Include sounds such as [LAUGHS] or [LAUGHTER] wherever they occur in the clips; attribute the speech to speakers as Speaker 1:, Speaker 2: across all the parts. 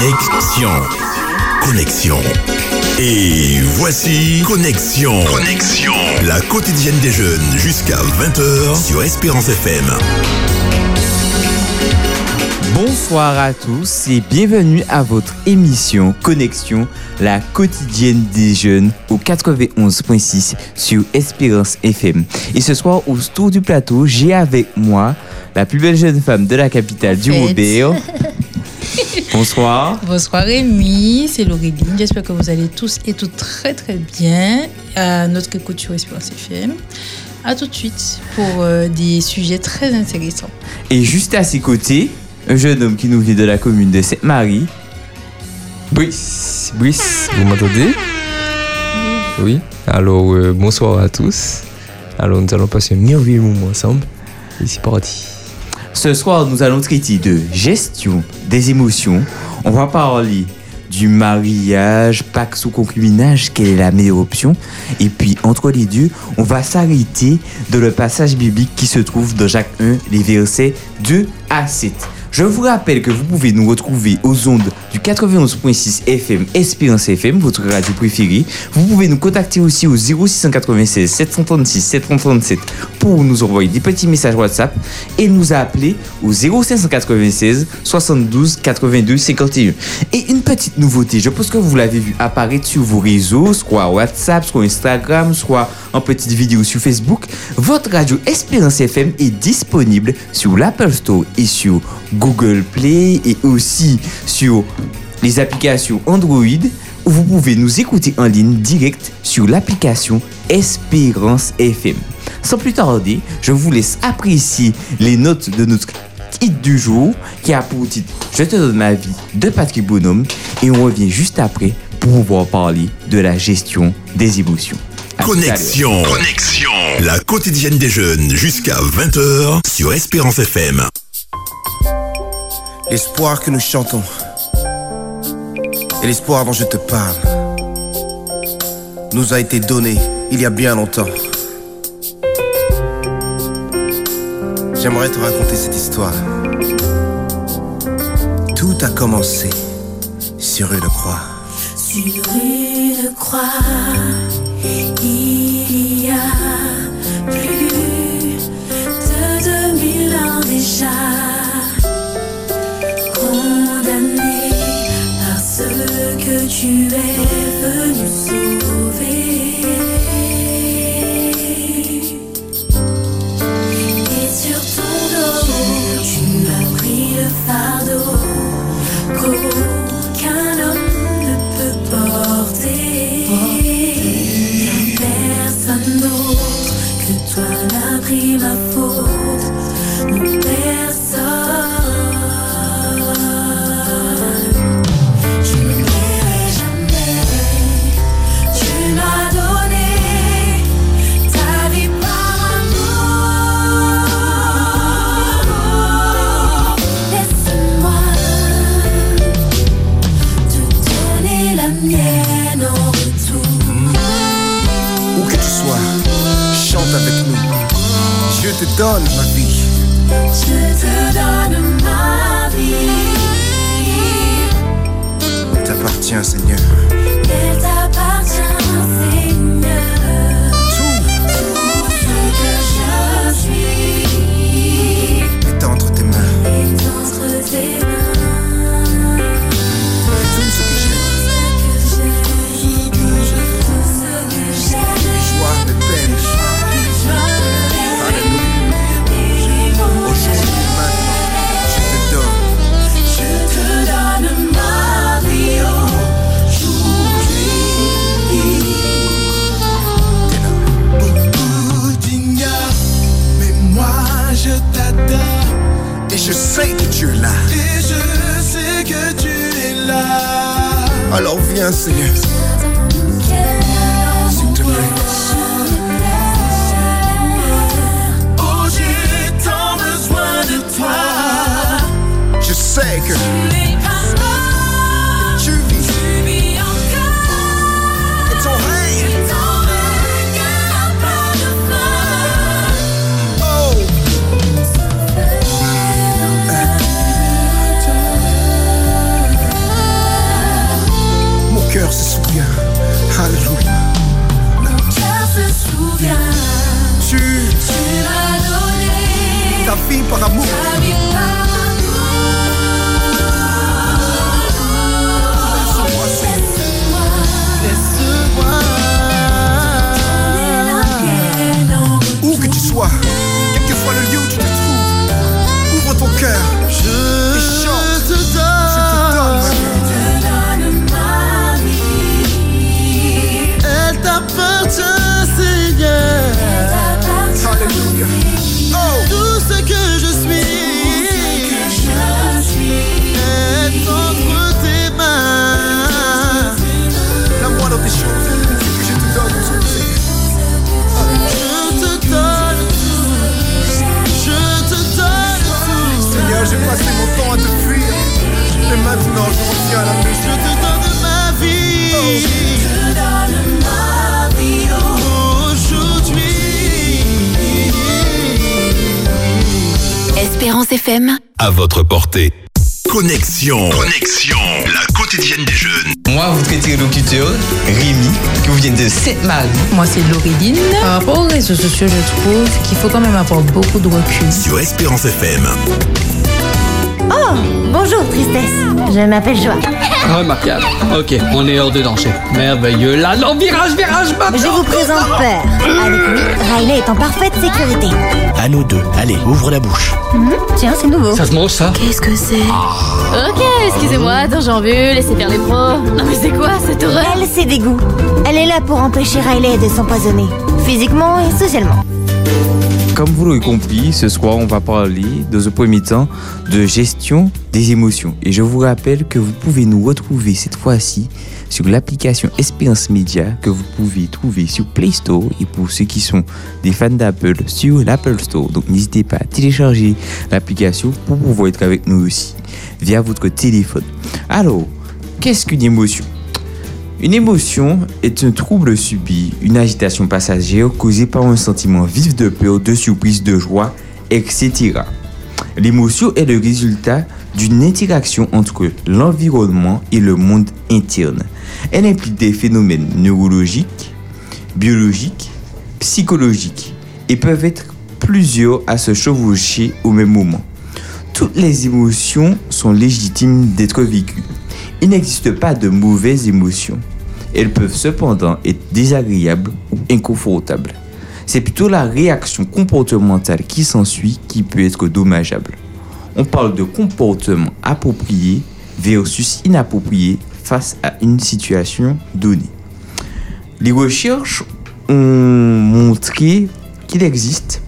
Speaker 1: Connexion. Connexion. Et voici Connexion. Connexion. La quotidienne des jeunes jusqu'à 20h sur Espérance FM.
Speaker 2: Bonsoir à tous et bienvenue à votre émission Connexion, la quotidienne des jeunes au 91.6 sur Espérance FM. Et ce soir, au tour du plateau, j'ai avec moi la plus belle jeune femme de la capitale du. Robert. [LAUGHS] [LAUGHS] Bonsoir.
Speaker 3: Bonsoir Rémi, c'est Laureline. J'espère que vous allez tous et toutes très très bien à notre écoute sur Espérance FM. À tout de suite pour euh, des sujets très intéressants.
Speaker 2: Et juste à ses côtés, un jeune homme qui nous vient de la commune de Sainte-Marie.
Speaker 4: Brice, Brice, vous m'entendez? Oui. Alors, euh, bonsoir à tous. Alors, nous allons passer un merveilleux moment ensemble. Et c'est parti.
Speaker 2: Ce soir, nous allons traiter de gestion des émotions. On va parler du mariage, pax ou concubinage, quelle est la meilleure option. Et puis, entre les deux, on va s'arrêter de le passage biblique qui se trouve dans Jacques 1, les versets 2 à 7. Je vous rappelle que vous pouvez nous retrouver aux ondes du 91.6 FM Espérance FM, votre radio préférée. Vous pouvez nous contacter aussi au 0696 736 737 pour nous envoyer des petits messages WhatsApp et nous appeler au 0596 72 82 51. Et une petite nouveauté, je pense que vous l'avez vu apparaître sur vos réseaux, soit WhatsApp, soit Instagram, soit en petite vidéo sur Facebook. Votre radio Espérance FM est disponible sur l'Apple Store et sur Google Play et aussi sur les applications Android où vous pouvez nous écouter en ligne direct sur l'application Espérance FM. Sans plus tarder, je vous laisse apprécier les notes de notre hit du jour qui a pour titre Je te donne ma vie de Patrick Bonhomme et on revient juste après pour pouvoir parler de la gestion des émotions. À.
Speaker 1: Connexion. La quotidienne des jeunes jusqu'à 20h sur Espérance FM.
Speaker 5: L'espoir que nous chantons et l'espoir dont je te parle nous a été donné il y a bien longtemps. J'aimerais te raconter cette histoire. Tout a commencé sur une croix.
Speaker 6: Sur une croix,
Speaker 5: avec nous. Je te donne ma vie.
Speaker 6: Je te donne ma vie.
Speaker 5: Elle t'appartient, Seigneur. Alors viens, Seigneur, s'il te plaît. Oh, j'ai tant besoin de toi. Je sais que fille par amour. Où que tu sois, quel que soit le lieu où tu te
Speaker 7: trouves,
Speaker 5: ouvre
Speaker 8: ton cœur.
Speaker 1: À votre portée. Connexion. Connexion. La quotidienne des jeunes.
Speaker 2: Moi, votre interlocuteur, Rémi, qui vous vient de Sainte-Marie.
Speaker 3: Moi, c'est Laureline. Par rapport aux réseaux sociaux, je trouve qu'il faut quand même avoir beaucoup de recul.
Speaker 1: Sur Espérance FM.
Speaker 9: Oh, bonjour, tristesse. Je m'appelle Joa.
Speaker 10: Remarquable. Ok, on est hors de danger. Merveilleux. Là, non, virage, virage, maintenant.
Speaker 9: Je vous présente Peur. Avec lui, Riley est en parfaite sécurité.
Speaker 11: À nous deux. Allez, ouvre la bouche.
Speaker 9: Mmh, tiens, c'est nouveau.
Speaker 10: Ça se mange, ça
Speaker 9: Qu'est-ce que c'est
Speaker 6: Ok, excusez-moi, attends, j'en veux, laissez faire les pros. Non mais c'est quoi cette horreur
Speaker 9: Elle, c'est dégoût. Elle est là pour empêcher Riley de s'empoisonner, physiquement et socialement.
Speaker 2: Comme vous l'aurez compris, ce soir, on va parler, dans un premier temps, de gestion des émotions. Et je vous rappelle que vous pouvez nous retrouver cette fois-ci sur l'application Espérance Média que vous pouvez trouver sur Play Store et pour ceux qui sont des fans d'Apple sur l'Apple Store. Donc n'hésitez pas à télécharger l'application pour pouvoir être avec nous aussi via votre téléphone. Alors, qu'est-ce qu'une émotion? Une émotion est un trouble subi, une agitation passagère causée par un sentiment vif de peur, de surprise, de joie, etc. L'émotion est le résultat d'une interaction entre l'environnement et le monde interne. Elle implique des phénomènes neurologiques, biologiques, psychologiques et peuvent être plusieurs à se chevaucher au même moment. Toutes les émotions sont légitimes d'être vécues. Il n'existe pas de mauvaises émotions. Elles peuvent cependant être désagréables ou inconfortables. C'est plutôt la réaction comportementale qui s'ensuit qui peut être dommageable. On parle de comportement approprié versus inapproprié face à une situation donnée. Les recherches ont montré qu'il existe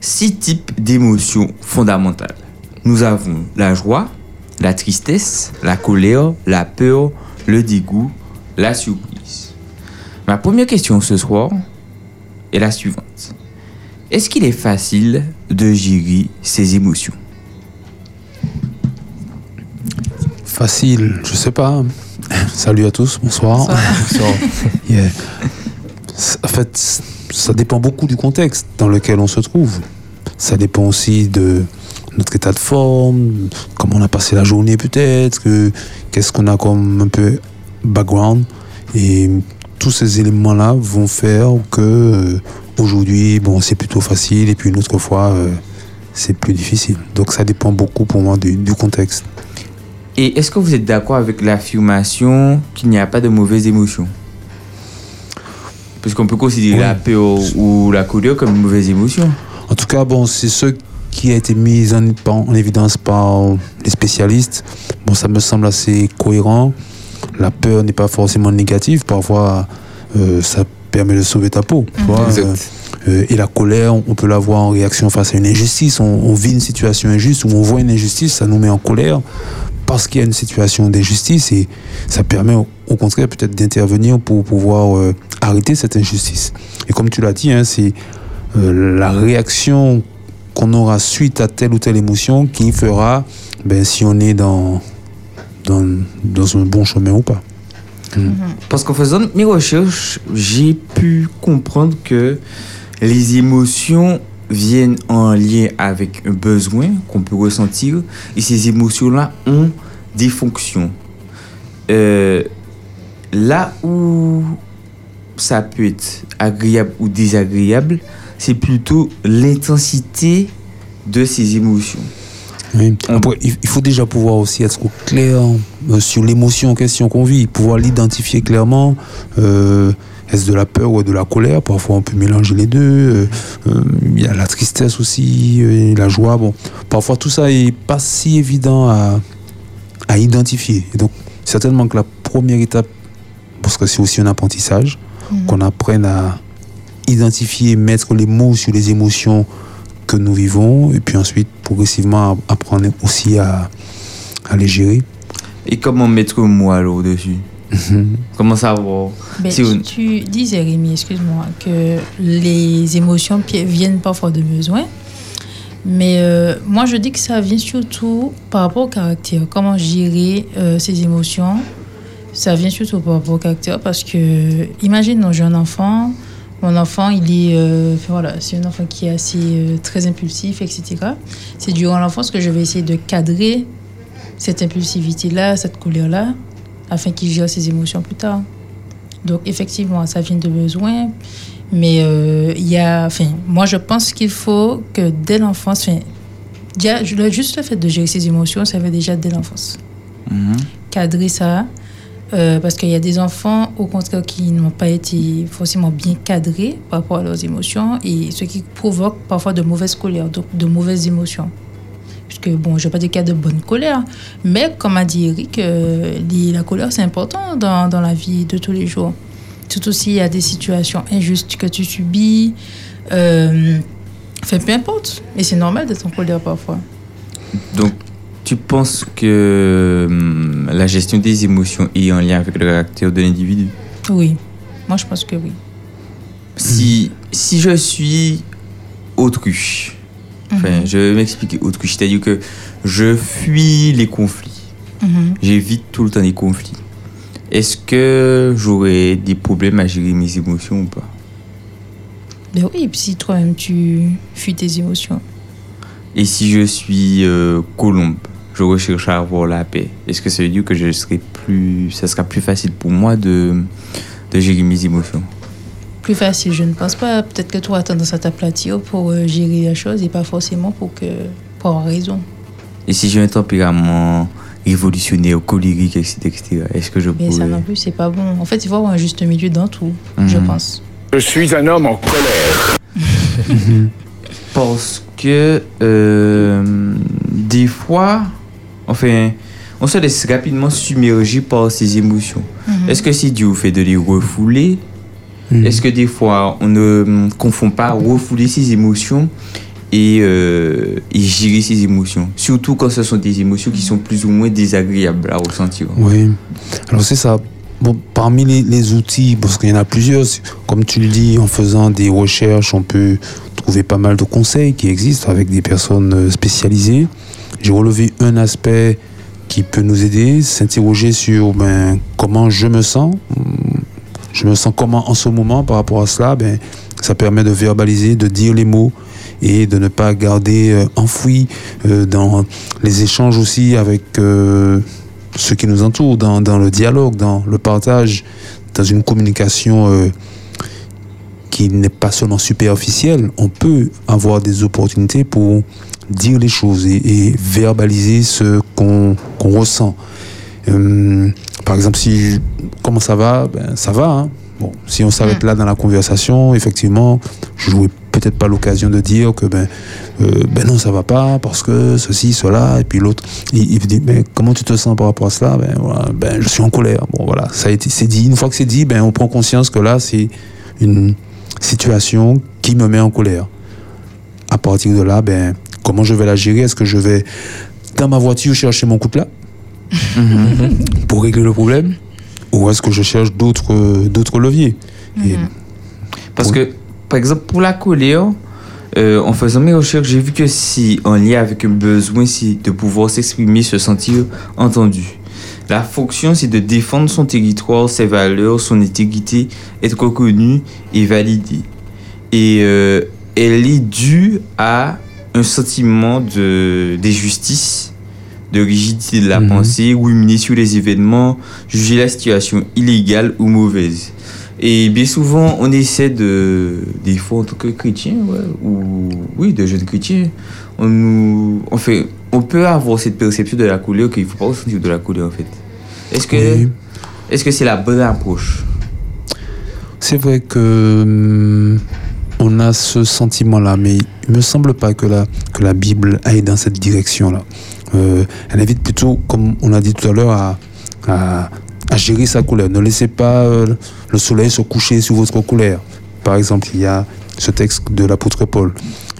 Speaker 2: six types d'émotions fondamentales. Nous avons la joie, la tristesse, la colère, la peur, le dégoût, la surprise. Ma première question ce soir est la suivante. Est-ce qu'il est facile de gérer ses émotions?
Speaker 12: Facile, je sais pas. Salut à tous, bonsoir.
Speaker 2: Bonsoir. [LAUGHS]
Speaker 12: Yeah. En fait, ça dépend beaucoup du contexte dans lequel on se trouve. Ça dépend aussi de notre état de forme, comment on a passé la journée peut-être, que, qu'est-ce qu'on a comme un peu background. Et tous ces éléments-là vont faire que euh, aujourd'hui, bon, c'est plutôt facile et puis une autre fois, euh, c'est plus difficile. Donc ça dépend beaucoup pour moi du, du contexte.
Speaker 2: Et est-ce que vous êtes d'accord avec l'affirmation qu'il n'y a pas de mauvaises émotions? Parce qu'on peut considérer
Speaker 12: Oui.
Speaker 2: la peur ou la colère comme une mauvaise émotion.
Speaker 12: En tout cas, bon, c'est ce qui a été mis en, en évidence par les spécialistes. Bon, ça me semble assez cohérent. La peur n'est pas forcément négative. Parfois, euh, ça permet de sauver ta peau. vois, euh, euh, et la colère, on peut l'avoir en réaction face à une injustice. On, on vit une situation injuste ou on voit une injustice, ça nous met en colère parce qu'il y a une situation d'injustice et ça permet au, au contraire peut-être d'intervenir pour pouvoir arrêter cette injustice. Et comme tu l'as dit, hein, c'est la réaction qu'on aura suite à telle ou telle émotion qui fera ben, si on est dans, dans, dans un bon chemin ou pas.
Speaker 2: Parce qu'en faisant mes recherches, j'ai pu comprendre que les émotions viennent en lien avec un besoin qu'on peut ressentir et ces émotions-là ont des fonctions. Euh, là où ça peut être agréable ou désagréable, c'est plutôt l'intensité de ces émotions.
Speaker 12: Oui. Après, il faut déjà pouvoir aussi être clair euh, sur l'émotion en question qu'on vit, pouvoir l'identifier clairement. Euh, est-ce de la peur ou de la colère? Parfois, on peut mélanger les deux. Euh, euh, Il y a la tristesse aussi, la joie. Bon, parfois, tout ça est pas si évident à, à identifier. Et donc, certainement que la première étape, parce que c'est aussi un apprentissage, qu'on apprenne à identifier, mettre les mots sur les émotions que nous vivons, et puis ensuite, progressivement, apprendre aussi à, à les gérer.
Speaker 2: Et comment mettre moi alors dessus? Comment savoir
Speaker 3: Ben,
Speaker 2: si on-
Speaker 3: Tu disais, Rémi, excuse-moi, que les émotions viennent parfois de besoin. Mais euh, moi, je dis que ça vient surtout par rapport au caractère. Comment gérer euh, ses émotions? Ça vient surtout par rapport au caractère parce que, imagine, j'ai un enfant. Mon enfant, il est, euh, voilà, c'est un enfant qui est assez euh, très impulsif, etc. C'est durant l'enfance que je vais essayer de cadrer cette impulsivité-là, cette colère-là, afin qu'il gère ses émotions plus tard. Donc, effectivement, ça vient de besoin. Mais euh, il y a, enfin, moi, je pense qu'il faut que dès l'enfance, enfin, juste le fait de gérer ses émotions, ça va déjà dès l'enfance.
Speaker 2: Mhm.
Speaker 3: Cadrer ça. Euh, parce qu'il y a des enfants, au contraire, qui n'ont pas été forcément bien cadrés par rapport à leurs émotions et ce qui provoque parfois de mauvaises colères, donc de mauvaises émotions. Puisque, bon, je n'ai pas de cas de bonne colère, mais comme a dit Eric, euh, la colère, c'est important dans, dans la vie de tous les jours. Surtout s'il y a des situations injustes que tu subis. Euh, peu importe. Et c'est normal d'être en colère parfois.
Speaker 2: Donc, tu penses que hum, la gestion des émotions est en lien avec le caractère de l'individu?
Speaker 3: Oui. Moi, je pense que oui.
Speaker 2: si, si je suis autruche, enfin,
Speaker 3: Mhm.
Speaker 2: je vais m'expliquer autruche, c'est-à-dire que je fuis les conflits.
Speaker 3: Mhm.
Speaker 2: J'évite tout le temps les conflits. Est-ce que j'aurais des problèmes à gérer mes émotions ou pas?
Speaker 3: Ben oui, et si toi-même tu fuis tes émotions.
Speaker 2: Et si je suis euh, colombe, je recherche à avoir la paix. Est-ce que ça veut dire que je serai plus, ça sera plus facile pour moi de, de gérer mes émotions?
Speaker 3: Plus facile, je ne pense pas. Peut-être que toi, as tendance à t'aplatir pour euh, gérer la chose et pas forcément pour, que, pour avoir raison.
Speaker 2: Et si j'ai un tempérament révolutionnaire, colérique, etc., etc., est-ce que je
Speaker 3: Mais ça non plus, c'est pas bon. En fait, il faut avoir un juste milieu dans tout, je
Speaker 2: Mhm.
Speaker 3: pense.
Speaker 8: Je suis un homme en colère. [LAUGHS]
Speaker 2: Parce que euh, des fois, enfin, on se laisse rapidement submerger par ses émotions.
Speaker 3: Mhm.
Speaker 2: Est-ce que c'est dû au fait de les refouler Est-ce que des fois, on ne hum, confond pas refouler ses émotions et, euh, et gérer ses émotions? Surtout quand ce sont des émotions qui sont plus ou moins désagréables à ressentir.
Speaker 12: Oui. Alors c'est ça. Bon, parmi les, les outils, parce qu'il y en a plusieurs, comme tu le dis, en faisant des recherches, on peut trouver pas mal de conseils qui existent avec des personnes euh, spécialisées. J'ai relevé un aspect qui peut nous aider, s'interroger sur ben, comment je me sens. Je me sens comment en ce moment par rapport à cela? Ben, ça permet de verbaliser, de dire les mots et de ne pas garder euh, enfoui euh, dans les échanges aussi avec euh, ceux qui nous entourent, dans, dans le dialogue, dans le partage, dans une communication qui n'est pas seulement superficielle. On peut avoir des opportunités pour dire les choses et, et verbaliser ce qu'on ressent. Euh, par exemple, si comment ça va, ben, ça va. hein. Bon, si on s'arrête là dans la conversation, effectivement, je n'aurai peut-être pas l'occasion de dire que ben, euh, ben non, ça va pas parce que ceci, cela, et puis l'autre, il, il dit, ben, comment tu te sens par rapport à cela? Ben, voilà, ben, je suis en colère. Bon, voilà, ça a été, c'est dit. Une fois que c'est dit, ben, on prend conscience que là, c'est une situation qui me met en colère. À partir de là, ben, comment je vais la gérer? Est-ce que je vais dans ma voiture chercher mon coutelas pour régler le problème? Ou est-ce que je cherche d'autres d'autres leviers? Et
Speaker 2: Parce que, par exemple, pour la colère, euh, en faisant mes recherches, j'ai vu que si, en lien avec un besoin si, de pouvoir s'exprimer, se sentir entendu. La fonction, c'est de défendre son territoire, ses valeurs, son intégrité, être reconnu et validé. Et euh, elle est due à un sentiment de d'injustice, de rigidité de la pensée, ruminer sur les événements, juger la situation illégale ou mauvaise. Et bien souvent, on essaie de, des fois en tant que chrétien, ouais, ou oui, de jeunes chrétiens, on nous, on fait, on peut avoir cette perception de la colère qu'il ne faut pas ressentir de la colère en fait. Est-ce que, est-ce que c'est la bonne approche?
Speaker 12: C'est vrai que hum, on a ce sentiment-là, mais il me semble pas que la, que la Bible aille dans cette direction-là. Euh, elle invite plutôt, comme on l'a dit tout à l'heure, à, à, à gérer sa colère. Ne laissez pas euh, le soleil se coucher sur votre colère. Par exemple, il y a ce texte de l'apôtre Paul.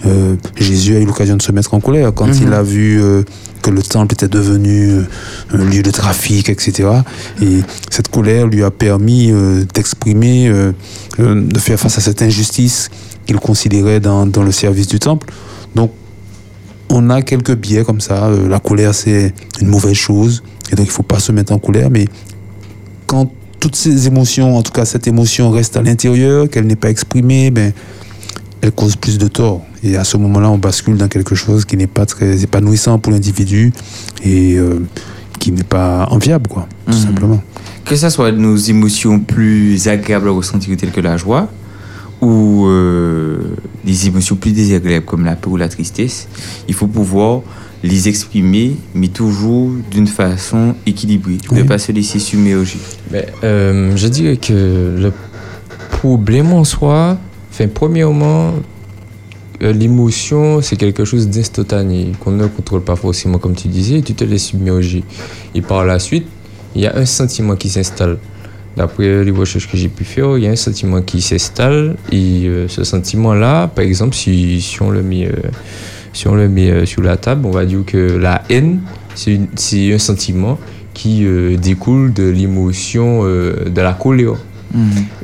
Speaker 12: Euh, Jésus a eu l'occasion de se mettre en colère quand
Speaker 2: Mhm.
Speaker 12: il a vu euh, que le temple était devenu euh, un lieu de trafic, etc. Et cette colère lui a permis d'exprimer, de faire face à cette injustice qu'il considérait dans, dans le service du temple. Donc, on a quelques biais comme ça. Euh, la colère, c'est une mauvaise chose. Et donc, il faut pas se mettre en colère. Mais quand toutes ces émotions, en tout cas cette émotion reste à l'intérieur, qu'elle n'est pas exprimée, ben, elle cause plus de tort. Et à ce moment-là, on bascule dans quelque chose qui n'est pas très épanouissant pour l'individu et euh, qui n'est pas enviable, quoi, tout
Speaker 2: Mhm.
Speaker 12: simplement.
Speaker 2: Que ce soit nos émotions plus agréables à ressentir telles que la joie ou euh, des émotions plus désagréables comme la peur ou la tristesse, il faut pouvoir les exprimer, mais toujours d'une façon équilibrée. Ne pas se laisser submerger.
Speaker 4: Mais, euh, je dirais que le problème en soi, enfin, premièrement, euh, l'émotion, c'est quelque chose d'instantané, qu'on ne contrôle pas forcément, comme tu disais, et tu te laisses submerger. Et par la suite, il y a un sentiment qui s'installe. D'après les recherches que j'ai pu faire, il y a un sentiment qui s'installe, et euh, ce sentiment-là, par exemple, si, si on le met, euh, si on le met euh, sur la table, on va dire que la haine, c'est un sentiment qui euh, découle de l'émotion euh, de la colère.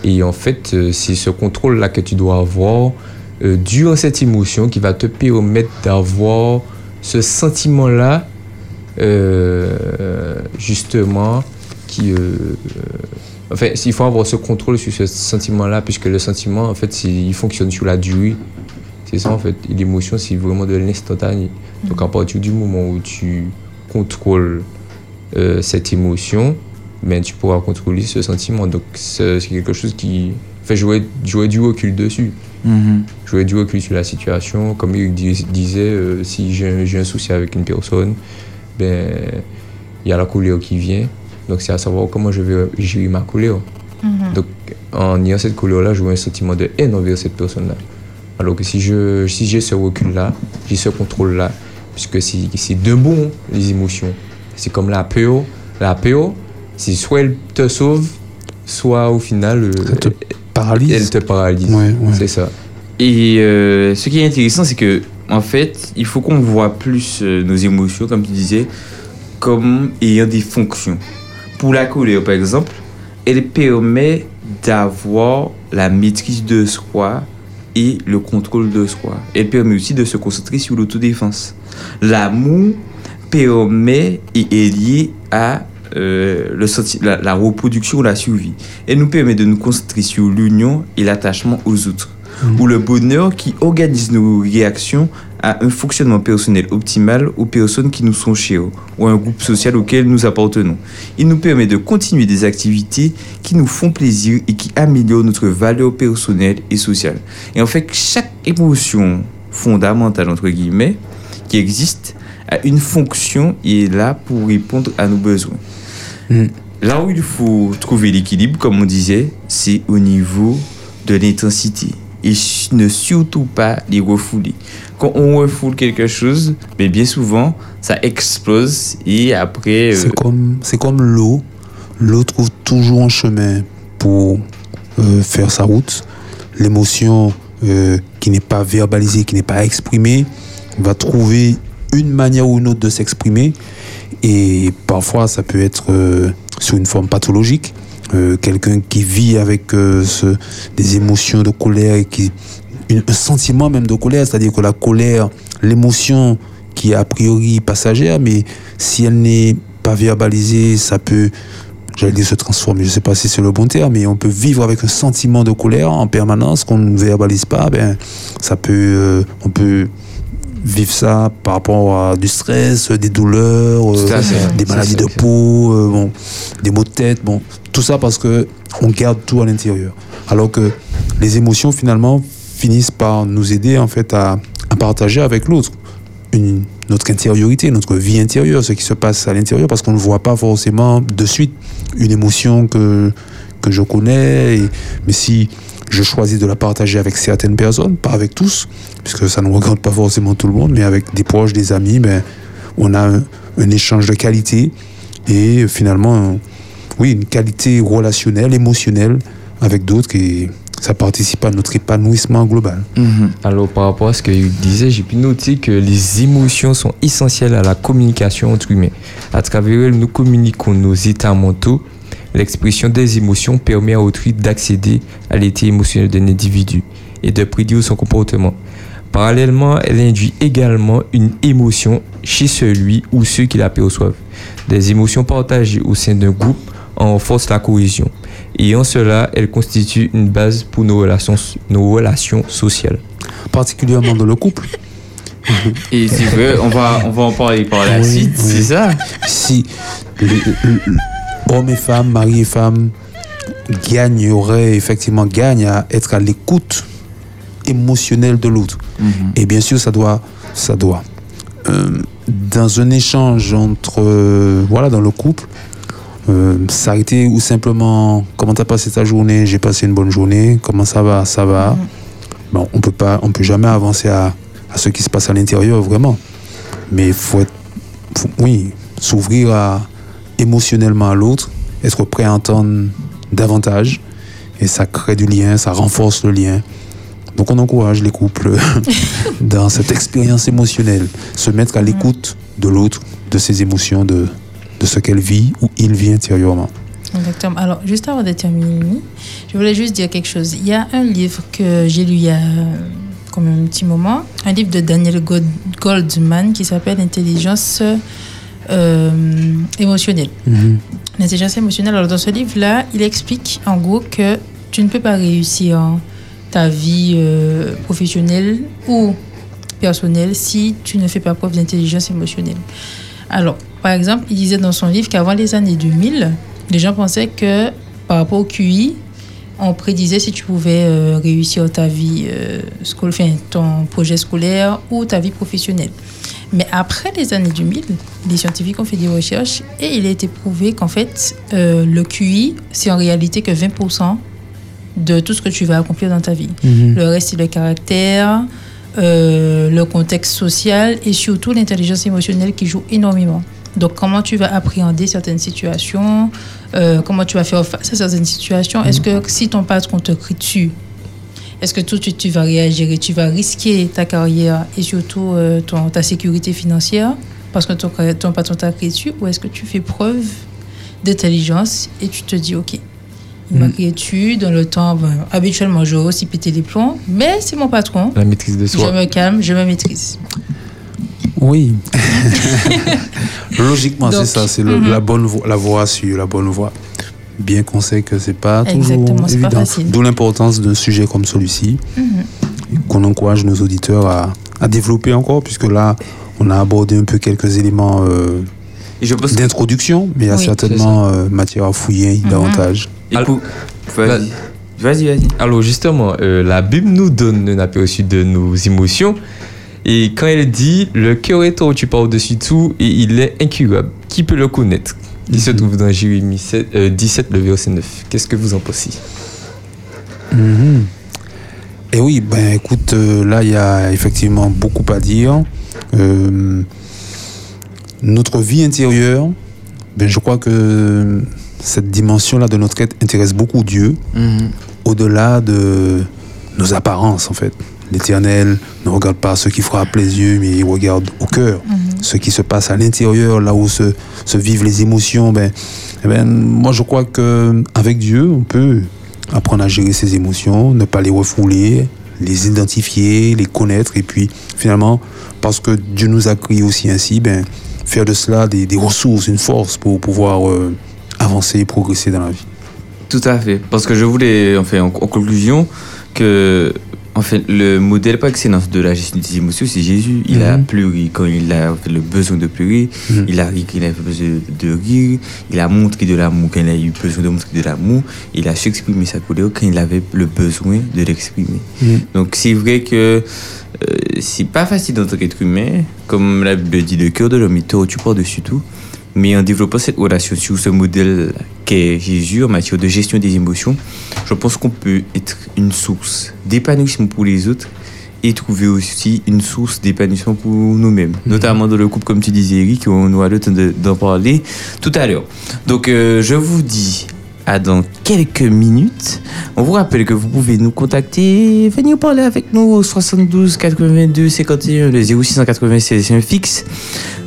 Speaker 4: Et en fait, euh, c'est ce contrôle-là que tu dois avoir euh, durant cette émotion qui va te permettre d'avoir ce sentiment-là, euh, justement, qui... euh, enfin, il faut avoir ce contrôle sur ce sentiment-là, puisque le sentiment, en fait, il fonctionne sur la durée. C'est ça, en fait. L'émotion, c'est vraiment de l'instantané. Donc, à partir du moment où tu contrôles euh, cette émotion, ben, tu pourras contrôler ce sentiment. Donc, c'est quelque chose qui fait jouer, jouer du recul dessus.
Speaker 2: Mhm.
Speaker 4: Jouer du recul sur la situation. Comme Eric dis- disait, euh, si j'ai un, j'ai un souci avec une personne, ben, il y a la colère qui vient. Donc, c'est à savoir comment je vais gérer ma colère.
Speaker 3: Mhm.
Speaker 4: Donc, en ayant cette colère-là, j'aurai un sentiment de haine envers cette personne-là. Alors que si je si j'ai ce recul-là, j'ai ce contrôle-là, puisque c'est c'est deux bons, les émotions. C'est comme la peur. La peur, c'est soit elle te sauve, soit au final, euh, elle te
Speaker 12: paralyse.
Speaker 4: Elle te paralyse. C'est ça.
Speaker 2: Et euh, ce qui est intéressant, c'est que, en fait, il faut qu'on voit plus euh, nos émotions, comme tu disais, comme ayant des fonctions. Pour la colère, par exemple, elle permet d'avoir la maîtrise de soi et le contrôle de soi. Elle permet aussi de se concentrer sur l'autodéfense. L'amour permet et est lié à euh, le la, la reproduction ou la survie. Elle nous permet de nous concentrer sur l'union et l'attachement aux autres. Ou le bonheur qui organise nos réactions à un fonctionnement personnel optimal aux personnes qui nous sont chères ou à un groupe social auquel nous appartenons. Il nous permet de continuer des activités qui nous font plaisir et qui améliorent notre valeur personnelle et sociale. Et en fait, chaque émotion fondamentale, entre guillemets, qui existe, a une fonction et est là pour répondre à nos besoins. Là où il faut trouver l'équilibre, comme on disait, c'est au niveau de l'intensité. Et ne surtout pas les refouler. Quand on refoule quelque chose, mais bien souvent, ça explose et après... euh,
Speaker 12: C'est comme, comme l'eau. L'eau trouve toujours un chemin pour euh, faire sa route. L'émotion euh, qui n'est pas verbalisée, qui n'est pas exprimée, va trouver une manière ou une autre de s'exprimer. Et parfois, ça peut être euh, sous une forme pathologique. Euh, Quelqu'un qui vit avec euh, ce- des émotions de colère, et qui, une- un sentiment même de colère, c'est-à-dire que la colère, l'émotion qui est a priori passagère, mais si elle n'est pas verbalisée, ça peut, j'allais dire se transformer, je ne sais pas si c'est le bon terme, mais on peut vivre avec un sentiment de colère en permanence qu'on ne verbalise pas, ben, ça peut, euh, on peut vivre ça par rapport à du stress, des douleurs, euh, des maladies de peau, euh, bon, des maux de tête, bon, tout ça parce que on garde tout à l'intérieur. Alors que les émotions finalement finissent par nous aider en fait à, à partager avec l'autre une, notre intériorité, notre vie intérieure, ce qui se passe à l'intérieur, parce qu'on ne voit pas forcément de suite une émotion que, que je connais. mais si je choisis de la partager avec certaines personnes, pas avec tous, puisque ça ne regarde pas forcément tout le monde, mais avec des proches, des amis, ben, on a un, un échange de qualité et finalement, oui, une qualité relationnelle, émotionnelle avec d'autres et ça participe à notre épanouissement global.
Speaker 4: Alors, par rapport à ce que Eric disait, j'ai pu noter que les émotions sont essentielles à la communication entre humains. À travers elles, nous communiquons nos états mentaux. L'expression des émotions permet à autrui d'accéder à l'état émotionnel d'un individu et de prédire son comportement. Parallèlement, elle induit également une émotion chez celui ou ceux qui la perçoivent. Des émotions partagées au sein d'un groupe renforcent la cohésion. Et en cela, elle constitue une base pour nos relations, nos relations sociales.
Speaker 12: Particulièrement dans le couple. [LAUGHS]
Speaker 2: Et si veux, on va, on va en parler par la
Speaker 12: Oui,
Speaker 2: suite,
Speaker 12: oui.
Speaker 2: c'est ça?
Speaker 12: Si hommes et femmes, mari et femme gagneraient, effectivement, gagnent à être à l'écoute émotionnelle de l'autre. Et bien sûr, ça doit, ça doit. euh, dans un échange entre, euh, voilà, dans le couple, euh, s'arrêter ou simplement, comment t'as passé ta journée? J'ai passé une bonne journée. Comment ça va? Ça va. Bon, on peut pas, on peut jamais avancer à, à ce qui se passe à l'intérieur vraiment. Mais il faut être, faut- oui, s'ouvrir à émotionnellement à l'autre, être prêt à entendre davantage, et ça crée du lien, ça renforce le lien. Donc on encourage les couples [LAUGHS] dans cette expérience émotionnelle, se mettre à l'écoute de l'autre, de ses émotions, de, de ce qu'elle vit ou il vit intérieurement.
Speaker 3: Exactement. Alors, juste avant de terminer, je voulais juste dire quelque chose. Il y a un livre que j'ai lu il y a euh, même un petit moment, un livre de Daniel Gold- Goldman qui s'appelle Intelligence euh, émotionnelle. L'intelligence émotionnelle. Alors, dans ce livre-là, il explique en gros que tu ne peux pas réussir ta vie euh, professionnelle ou personnelle si tu ne fais pas preuve d'intelligence émotionnelle. Alors, par exemple, il disait dans son livre qu'avant les années 2000, les gens pensaient que par rapport au QI, on prédisait si tu pouvais euh, réussir ta vie euh, enfin, ton projet scolaire ou ta vie professionnelle. Mais après les années 2000, les scientifiques ont fait des recherches et il a été prouvé qu'en fait, euh, le QI, c'est en réalité que 20% de tout ce que tu vas accomplir dans ta vie.
Speaker 13: Mhm.
Speaker 3: Le reste, c'est le caractère, euh, le contexte social et surtout l'intelligence émotionnelle qui joue énormément. Donc, comment tu vas appréhender certaines situations, euh, comment tu vas faire face à certaines situations? Est-ce que si ton patron te crie dessus, est-ce que tout de suite tu vas réagir et tu vas risquer ta carrière et surtout euh, ta sécurité financière parce que ton, ton patron t'a crié dessus? Ou est-ce que tu fais preuve d'intelligence et tu te dis ok, il m'a
Speaker 4: Mm.
Speaker 3: dans le temps, ben, habituellement j'aurais aussi pété les plombs, mais c'est mon patron.
Speaker 4: La maîtrise de
Speaker 3: Je
Speaker 4: soi.
Speaker 3: me calme, je me maîtrise.
Speaker 12: Oui. [LAUGHS] Logiquement, c'est ça, c'est
Speaker 3: mhm.
Speaker 12: la bonne voie, la voie suivre, la bonne voie. Bien qu'on sait que c'est pas toujours
Speaker 3: Exactement, c'est pas
Speaker 12: évident. D'où l'importance d'un sujet comme celui-ci,
Speaker 3: Mhm.
Speaker 12: qu'on encourage nos auditeurs à, à développer encore, puisque là, on a abordé un peu quelques éléments euh, d'introduction, mais il y a
Speaker 4: Oui,
Speaker 12: certainement euh, matière à fouiller
Speaker 3: Mhm.
Speaker 12: davantage.
Speaker 4: Alors-
Speaker 2: Vas-y. Vas-y, vas-y.
Speaker 4: Alors justement, euh, la Bible nous donne un aperçu de nos émotions. Et quand elle dit, le cœur est au-dessus par-dessus tout et il est incurable, qui peut le connaître? Il se trouve dans Jérémie 7, euh, 17, le verset 9. Qu'est-ce que vous en pensez?
Speaker 12: Mhm. Et oui, ben écoute, euh, là il y a effectivement beaucoup à dire. Notre vie intérieure, ben je crois que cette dimension-là de notre être intéresse beaucoup Dieu, au-delà de nos apparences en fait. L'Éternel ne regarde pas ce qui frappe les yeux, mais il regarde au cœur. Ce qui se passe à l'intérieur, là où se, se vivent les émotions, ben, eh ben, moi je crois que avec Dieu, on peut apprendre à gérer ses émotions, ne pas les refouler, les identifier, les connaître, et puis finalement, parce que Dieu nous a créés aussi ainsi, ben, faire de cela des, des ressources, une force pour pouvoir euh, avancer et progresser dans la vie.
Speaker 2: Tout à fait. Parce que je voulais, enfin, en, en conclusion, que en fait, le modèle par excellence de la gestion des émotions, c'est Jésus. Il a
Speaker 12: Mhm.
Speaker 2: pleuré quand il a le besoin de pleurer.
Speaker 12: Mhm.
Speaker 2: Il a ri quand il a besoin de rire. Il a montré de l'amour quand il a eu besoin de montrer de l'amour. Il a su exprimer sa colère quand il avait le besoin de l'exprimer.
Speaker 12: Mhm.
Speaker 2: Donc c'est vrai que euh, c'est pas facile en tant qu'être humain. Comme la Bible dit, le cœur de l'homme est tu par-dessus tout. Mais en développant cette relation sur ce modèle qu'est Jésus en matière de gestion des émotions, je pense qu'on peut être une source d'épanouissement pour les autres et trouver aussi une source d'épanouissement pour nous-mêmes, notamment dans le couple, comme tu disais, Eric, on aura le temps de- d'en parler tout à l'heure. Donc, euh, je vous dis dans quelques minutes. On vous rappelle que vous pouvez nous contacter, venir parler avec nous au 72 82 51, le 0696, c'est un fixe.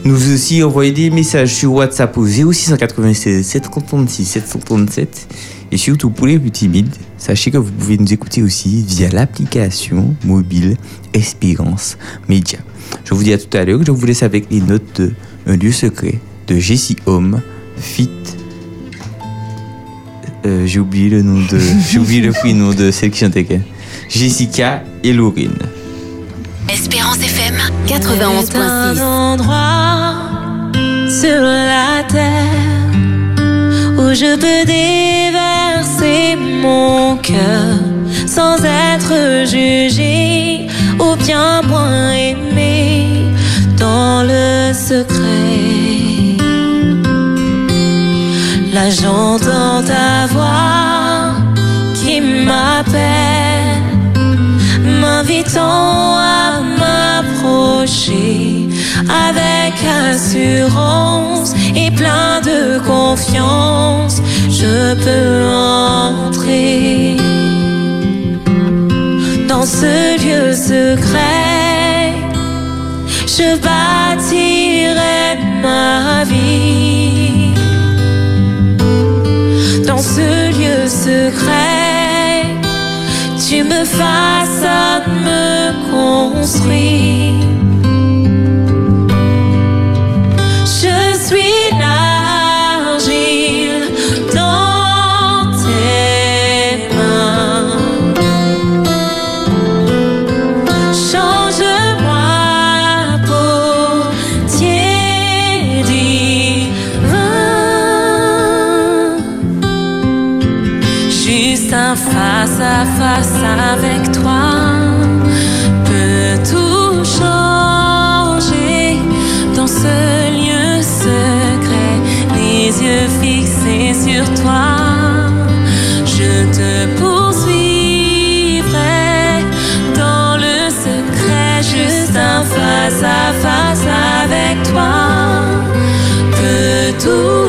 Speaker 2: Nous aussi envoyer des messages sur WhatsApp au 0696 736 737 Et surtout pour les plus timides, sachez que vous pouvez nous écouter aussi via l'application mobile Espérance Média. Je vous dis à tout à l'heure, je vous laisse avec les notes de Un lieu secret de Jessie Home, Fit. Euh, j'ai oublié le nom de. [LAUGHS] j'ai oublié le prénom de celle qui chantait. Jessica et Laurine.
Speaker 7: Espérance FM
Speaker 6: Un
Speaker 7: 91.6.
Speaker 6: endroit sur la terre où je peux déverser mon cœur sans être jugé ou bien moins aimé dans le secret. Là j'entends ta voix qui m'appelle m'invitant à m'approcher avec assurance et plein de confiance, je peux entrer dans ce lieu secret. Je bâtirai ma vie secret tu me façonnes, me construis. Face à face avec toi. Peut tout changer dans ce lieu secret, les yeux fixés sur toi. Je te poursuivrai dans le secret, juste un face à face avec toi. Peut tout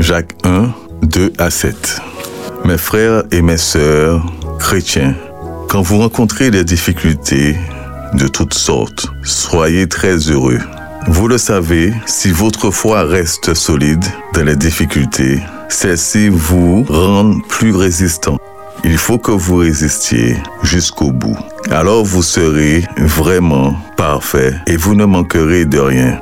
Speaker 13: Jacques 1, 2 à 7. Mes frères et mes sœurs chrétiens, quand vous rencontrez des difficultés de toutes sortes, soyez très heureux. Vous le savez, si votre foi reste solide dans les difficultés, celles-ci vous rendent plus résistant. Il faut que vous résistiez jusqu'au bout. Alors vous serez vraiment parfait et vous ne manquerez de rien.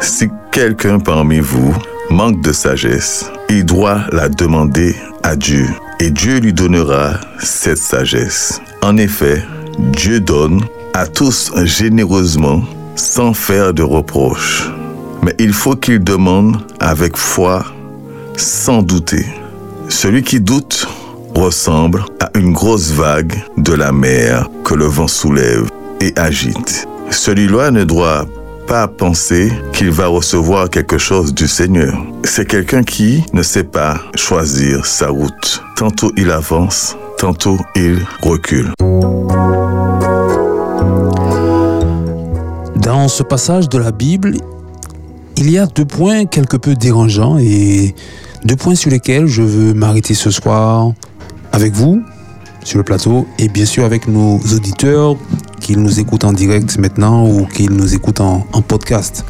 Speaker 13: Si quelqu'un parmi vous manque de sagesse, il doit la demander à Dieu et Dieu lui donnera cette sagesse. En effet, Dieu donne à tous généreusement sans faire de reproches. Mais il faut qu'il demande avec foi, sans douter. Celui qui doute ressemble à une grosse vague de la mer que le vent soulève et agite. Celui-là ne doit pas penser qu'il va recevoir quelque chose du Seigneur. C'est quelqu'un qui ne sait pas choisir sa route. Tantôt il avance, tantôt il recule.
Speaker 12: Dans ce passage de la Bible, il y a deux points quelque peu dérangeants et deux points sur lesquels je veux m'arrêter ce soir avec vous sur le plateau et bien sûr avec nos auditeurs qui nous écoutent en direct maintenant ou qui nous écoutent en, en podcast.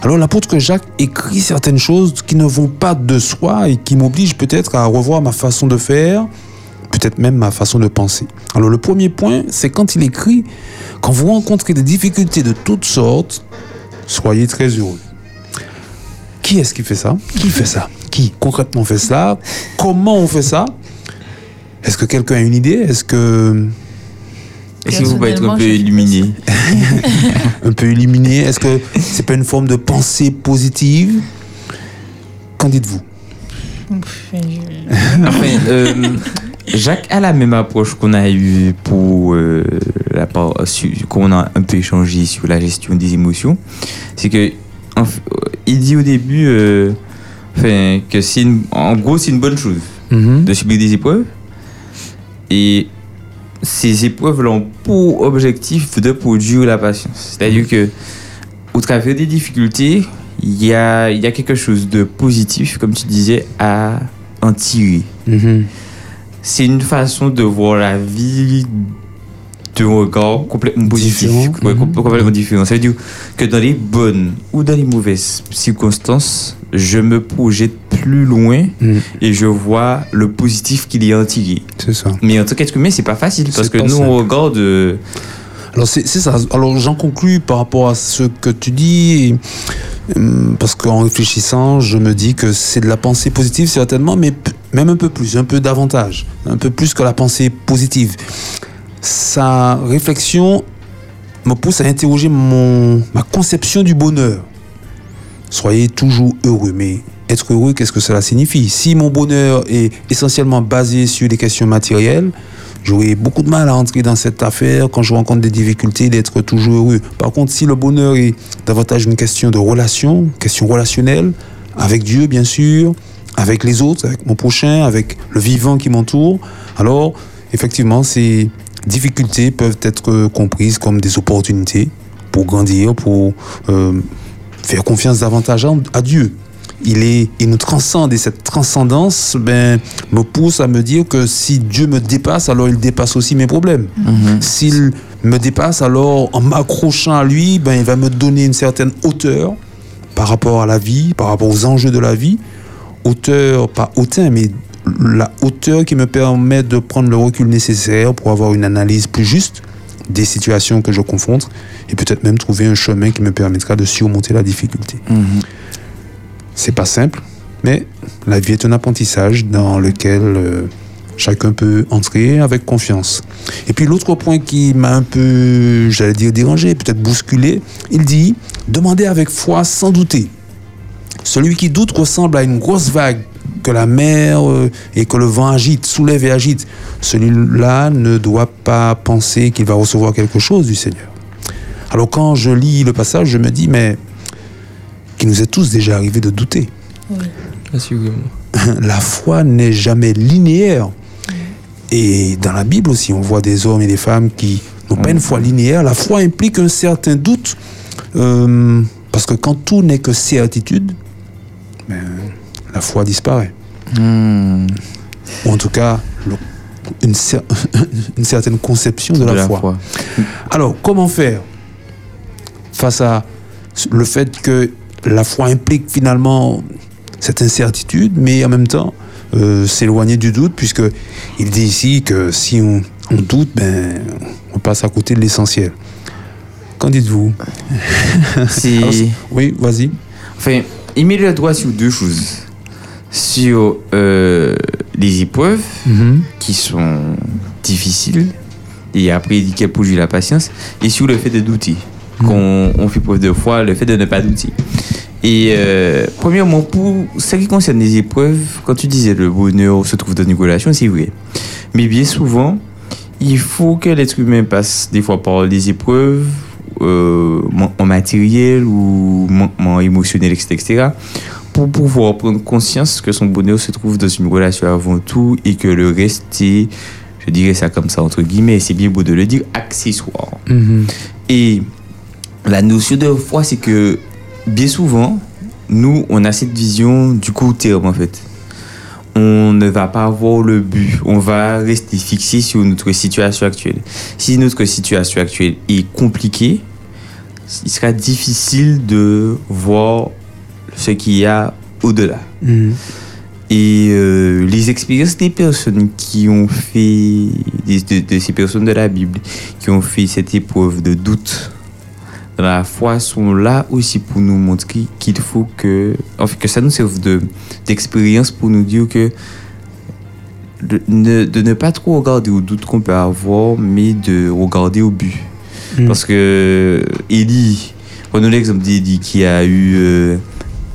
Speaker 12: Alors l'apôtre Jacques écrit certaines choses qui ne vont pas de soi et qui m'obligent peut-être à revoir ma façon de faire, peut-être même ma façon de penser. Alors le premier point, c'est quand il écrit, quand vous rencontrez des difficultés de toutes sortes, soyez très heureux. Qui est-ce qui fait ça? Qui fait ça? Qui concrètement fait ça? Comment on fait ça? Est-ce que quelqu'un a une idée? Est-ce que
Speaker 2: Est-ce que vous pouvez être un peu illuminé? [LAUGHS]
Speaker 12: Un peu illuminé? Est-ce que c'est pas une forme de pensée positive? Qu'en dites-vous?
Speaker 3: Enfin,
Speaker 2: euh, Jacques a la même approche qu'on a eue pour euh, la part, sur- qu'on a un peu échangé sur la gestion des émotions. C'est que en euh, il dit au début, euh, enfin, que c'est une- en gros c'est une bonne chose
Speaker 12: Mhm.
Speaker 2: de subir des épreuves et ces épreuves ont pour objectif de produire la patience. C'est-à-dire que au travers des difficultés, il y a, y a quelque chose de positif, comme tu disais, à en tirer.
Speaker 12: Mhm.
Speaker 2: C'est une façon de voir la vie d'un regard complètement positif,
Speaker 12: Différent.
Speaker 2: Ouais,
Speaker 12: Mhm.
Speaker 2: com- complètement différent. Ça veut dire que dans les bonnes ou dans les mauvaises circonstances, je me projette plus loin
Speaker 12: Mhm.
Speaker 2: et je vois le positif qu'il y a en.
Speaker 12: C'est ça.
Speaker 2: Mais en tant qu'être humain, c'est pas facile parce que nous,
Speaker 12: simple.
Speaker 2: on regarde. euh,
Speaker 12: Alors c'est ça. Alors j'en conclus par rapport à ce que tu dis, hum, parce qu'en réfléchissant, je me dis que c'est de la pensée positive certainement, mais même un peu plus, un peu davantage, un peu plus que la pensée positive. Sa réflexion me pousse à interroger mon, ma conception du bonheur. Soyez toujours heureux, mais être heureux, qu'est-ce que cela signifie? Si mon bonheur est essentiellement basé sur des questions matérielles, J'aurais beaucoup de mal à entrer dans cette affaire quand je rencontre des difficultés d'être toujours heureux. Par contre, si le bonheur est davantage une question de relation, question relationnelle, avec Dieu bien sûr, avec les autres, avec mon prochain, avec le vivant qui m'entoure, alors effectivement, ces difficultés peuvent être comprises comme des opportunités pour grandir, pour euh, faire confiance davantage à Dieu. Il, est, il nous transcende et cette transcendance ben, me pousse à me dire que si Dieu me dépasse, alors il dépasse aussi mes problèmes. S'il me dépasse, alors en m'accrochant à lui, ben, il va me donner une certaine hauteur par rapport à la vie, par rapport aux enjeux de la vie. Hauteur, pas hautain, mais la hauteur qui me permet de prendre le recul nécessaire pour avoir une analyse plus juste des situations que je confronte et peut-être même trouver un chemin qui me permettra de surmonter la difficulté. C'est pas simple, mais la vie est un apprentissage dans lequel euh, chacun peut entrer avec confiance. Et puis l'autre point qui m'a un peu, j'allais dire dérangé, peut-être bousculé, il dit demandez avec foi sans douter. Celui qui doute ressemble à une grosse vague que la mer euh, et que le vent agite, soulève et agite. Celui-là ne doit pas penser qu'il va recevoir quelque chose du Seigneur. Alors quand je lis le passage, je me dis, mais qu'il nous est tous déjà arrivé de douter. [LAUGHS] La foi n'est jamais linéaire. Et dans la Bible aussi, on voit des hommes et des femmes qui n'ont pas une foi linéaire. La foi implique un certain doute, euh, parce que quand tout n'est que certitude, ben, la foi disparaît. Ou en tout cas, le- une, cer- [LAUGHS] une certaine conception de, la, foi. Alors, comment faire face à le fait que la foi implique finalement cette incertitude, mais en même temps euh, s'éloigner du doute, puisque il dit ici que si on, on doute, ben, on passe à côté de l'essentiel. Qu'en dites-vous? [LAUGHS] Alors, c'est- Oui, vas-y.
Speaker 2: Enfin, il met le doigt sur deux choses. Sur euh, les épreuves qui sont difficiles, et après il dit qu'elle produit la patience, et sur le fait de douter. Qu'on on fait preuve de foi, le fait de ne pas douter. Et euh, premièrement, pour ce qui concerne les épreuves, quand tu disais le bonheur se trouve dans une relation, c'est vrai. Mais bien souvent, il faut que l'être humain passe des fois par des épreuves euh, en matériel ou manquement émotionnel, etc., etc., pour pouvoir prendre conscience que son bonheur se trouve dans une relation avant tout et que le reste est, je dirais ça comme ça entre guillemets, c'est bien beau de le dire, accessoire. Et la notion de foi, c'est que bien souvent, nous, on a cette vision du court terme en fait. on ne va pas avoir le but. On va rester fixé sur notre situation actuelle. Si notre situation actuelle est compliquée, il sera difficile de voir ce qu'il y a au-delà.
Speaker 12: Mhm.
Speaker 2: Et euh, les expériences des personnes qui ont fait, de ces personnes de la Bible, qui ont fait cette épreuve de doute dans la foi, sont là aussi pour nous montrer qu'il faut que, en fait, que ça nous serve de, d'expérience pour nous dire que de ne, de ne pas trop regarder au doute qu'on peut avoir, mais de regarder au but.
Speaker 12: Mm.
Speaker 2: Parce que Élie, prenons l'exemple d'Élie qui a eu. euh,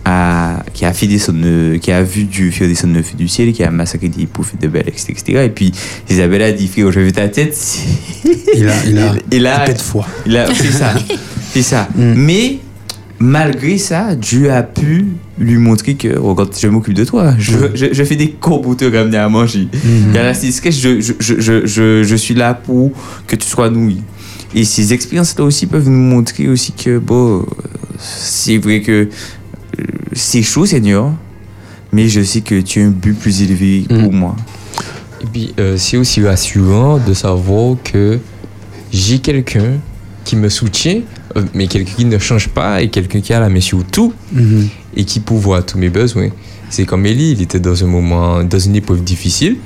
Speaker 2: a- qui a fait descendre, le- qui a vu Dieu faire feu du ciel, qui a massacré des prophètes de Baal, etc., etc. Et puis Isabelle a dit, frère, je veux ta tête.
Speaker 12: Il a, il a, [LAUGHS]
Speaker 2: il a,
Speaker 12: il foi.
Speaker 2: il a- [LAUGHS] c'est ça, c'est ça. Mais malgré ça, Dieu a pu lui montrer que, regarde, je m'occupe de toi. Je, je, je fais des cours pour te ramener à manger. Il y a la je, je, je, je, je, je suis là pour que tu sois nourri. Et ces expériences-là aussi peuvent nous montrer aussi que, bon, c'est vrai que euh, c'est chaud, Seigneur, mais je sais que tu as un but plus élevé pour moi.
Speaker 4: Et puis, euh, c'est aussi rassurant de savoir que j'ai quelqu'un qui me soutient, mais quelqu'un qui ne change pas et quelqu'un qui a la main sur tout
Speaker 12: Mhm.
Speaker 4: et qui pourvoit tous mes besoins. C'est comme Élie, il était dans un moment, dans une épreuve difficile.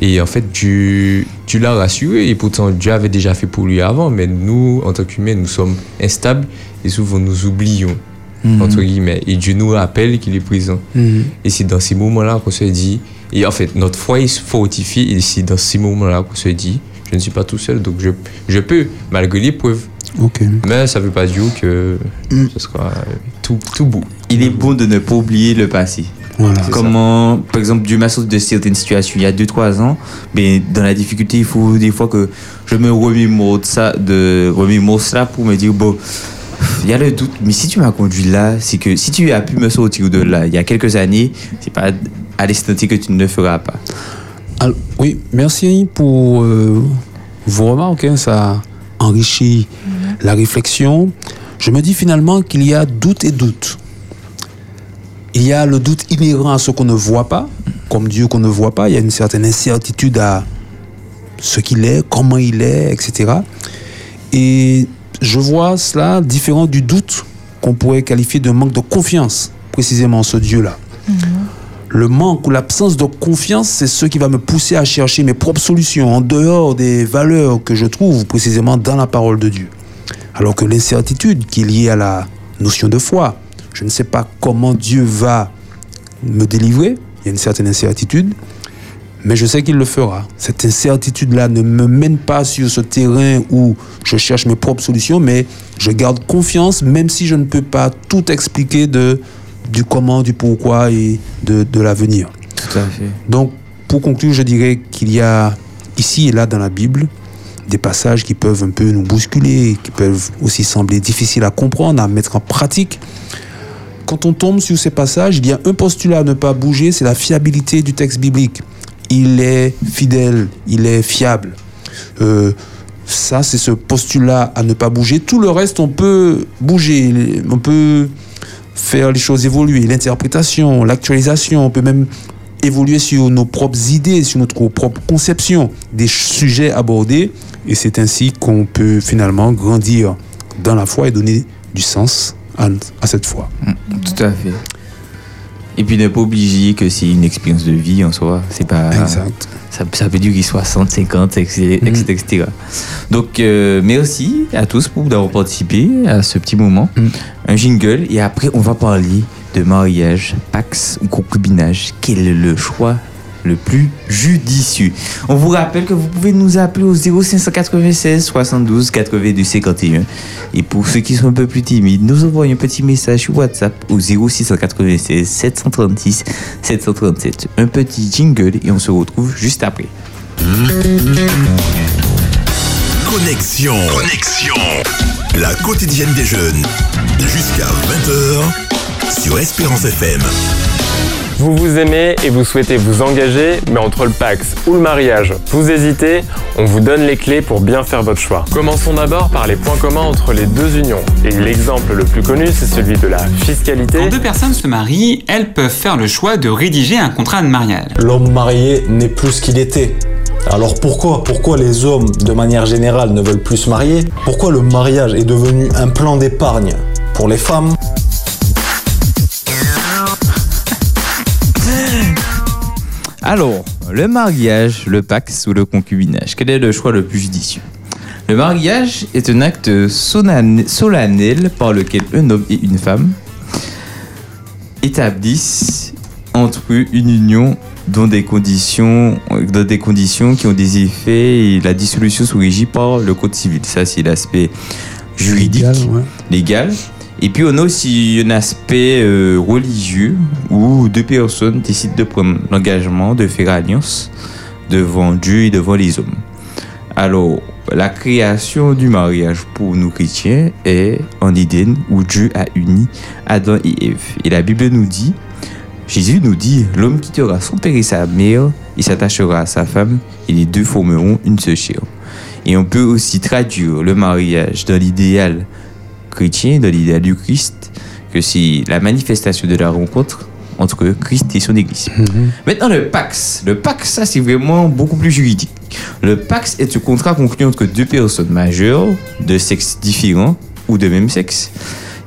Speaker 4: Et en fait, Dieu, Dieu l'a rassuré. Et pourtant, Dieu avait déjà fait pour lui avant. Mais nous, en tant qu'humains, nous sommes instables et souvent nous oublions,
Speaker 12: Mhm.
Speaker 4: entre guillemets. Et Dieu nous rappelle qu'il est présent.
Speaker 12: Mhm.
Speaker 4: Et c'est dans ces moments-là qu'on se dit, et en fait, notre foi est fortifiée, et c'est dans ces moments-là qu'on se dit, je ne suis pas tout seul, donc je, je peux, malgré l'épreuve. Mais ça ne veut pas dire que ce sera tout, tout beau.
Speaker 2: Il est bon de ne pas oublier le passé.
Speaker 12: Voilà.
Speaker 2: Comment, par exemple, Dieu m'a sorti de certaines situations il y a 2-3 ans, mais dans la difficulté, il faut des fois que je me remémore de ça, de remémore cela pour me dire, bon, il y a le doute, mais si tu m'as conduit là, c'est que si tu as pu me sortir de là il y a quelques années, c'est pas à l'instant que tu ne le feras pas.
Speaker 12: Alors, oui, merci pour euh, vos remarques. hein, ça enrichit la réflexion. Je me dis finalement qu'il y a doute et doute. Il y a le doute inhérent à ce qu'on ne voit pas, comme Dieu qu'on ne voit pas. Il y a une certaine incertitude à ce qu'il est, comment il est, etc. Et je vois cela différent du doute qu'on pourrait qualifier de manque de confiance, précisément en ce Dieu-là. Le manque ou l'absence de confiance, c'est ce qui va me pousser à chercher mes propres solutions en dehors des valeurs que je trouve précisément dans la parole de Dieu. Alors que l'incertitude qui est liée à la notion de foi, je ne sais pas comment Dieu va me délivrer, il y a une certaine incertitude, mais je sais qu'il le fera. Cette incertitude-là ne me mène pas sur ce terrain où je cherche mes propres solutions, mais je garde confiance, même si je ne peux pas tout expliquer de, du comment, du pourquoi et de, de l'avenir.
Speaker 2: Tout à fait.
Speaker 12: Donc, pour conclure, je dirais qu'il y a ici et là dans la Bible des passages qui peuvent un peu nous bousculer, qui peuvent aussi sembler difficiles à comprendre, à mettre en pratique. Quand on tombe sur ces passages, il y a un postulat à ne pas bouger, c'est la fiabilité du texte biblique. Il est fidèle, il est fiable. Euh, ça, c'est ce postulat à ne pas bouger. Tout le reste, on peut bouger, on peut faire les choses évoluer, l'interprétation, l'actualisation, on peut même évoluer sur nos propres idées, sur notre propre conception des sujets abordés. Et c'est ainsi qu'on peut finalement grandir dans la foi et donner du sens à, à cette foi.
Speaker 2: Tout à fait. Et puis ne pas oublier que c'est une expérience de vie en soi. C'est pas.
Speaker 12: Exact.
Speaker 2: Ça, ça peut durer 60, 50, etc. Donc, euh, merci à tous pour d'avoir participé à ce petit moment. Un jingle. Et après, on va parler de mariage, pax ou concubinage. Quel est le choix le plus judicieux On vous rappelle que vous pouvez nous appeler au 0596 72 82 51. Et pour ceux qui sont un peu plus timides, nous envoyez un petit message sur WhatsApp au 0696 736 737. Un petit jingle et on se retrouve juste après.
Speaker 1: Connexion. Connexion. La quotidienne des jeunes. Jusqu'à 20h sur Espérance FM.
Speaker 14: Vous vous aimez et vous souhaitez vous engager, mais entre le Pax ou le mariage, vous hésitez, on vous donne les clés pour bien faire votre choix. Commençons d'abord par les points communs entre les deux unions. Et l'exemple le plus connu, c'est celui de la fiscalité.
Speaker 15: Quand deux personnes se marient, elles peuvent faire le choix de rédiger un contrat de mariage.
Speaker 16: L'homme marié n'est plus ce qu'il était. Alors pourquoi Pourquoi les hommes, de manière générale, ne veulent plus se marier? Pourquoi le mariage est devenu un plan d'épargne pour les femmes?
Speaker 2: Alors, le mariage, le pax ou le concubinage, quel est le choix le plus judicieux? Le mariage est un acte solennel par lequel un homme et une femme établissent entre eux une union dans des conditions, dans des conditions qui ont des effets et la dissolution sous régie par le code civil. Ça, c'est l'aspect juridique, légal. Et puis on a aussi un aspect euh, religieux où deux personnes décident de prendre l'engagement de faire alliance devant Dieu et devant les hommes. Alors, la création du mariage pour nous chrétiens est en Éden où Dieu a uni Adam et Ève. Et la Bible nous dit, Jésus nous dit, l'homme quittera son père et sa mère, il s'attachera à sa femme et les deux formeront une seule chair. Et on peut aussi traduire le mariage dans l'idéal chrétien, dans l'idéal du Christ, que c'est la manifestation de la rencontre entre Christ et son Église. Maintenant, le Pax. Le Pax, ça, c'est vraiment beaucoup plus juridique. Le Pax est un contrat conclu entre deux personnes majeures, de sexe différent ou de même sexe.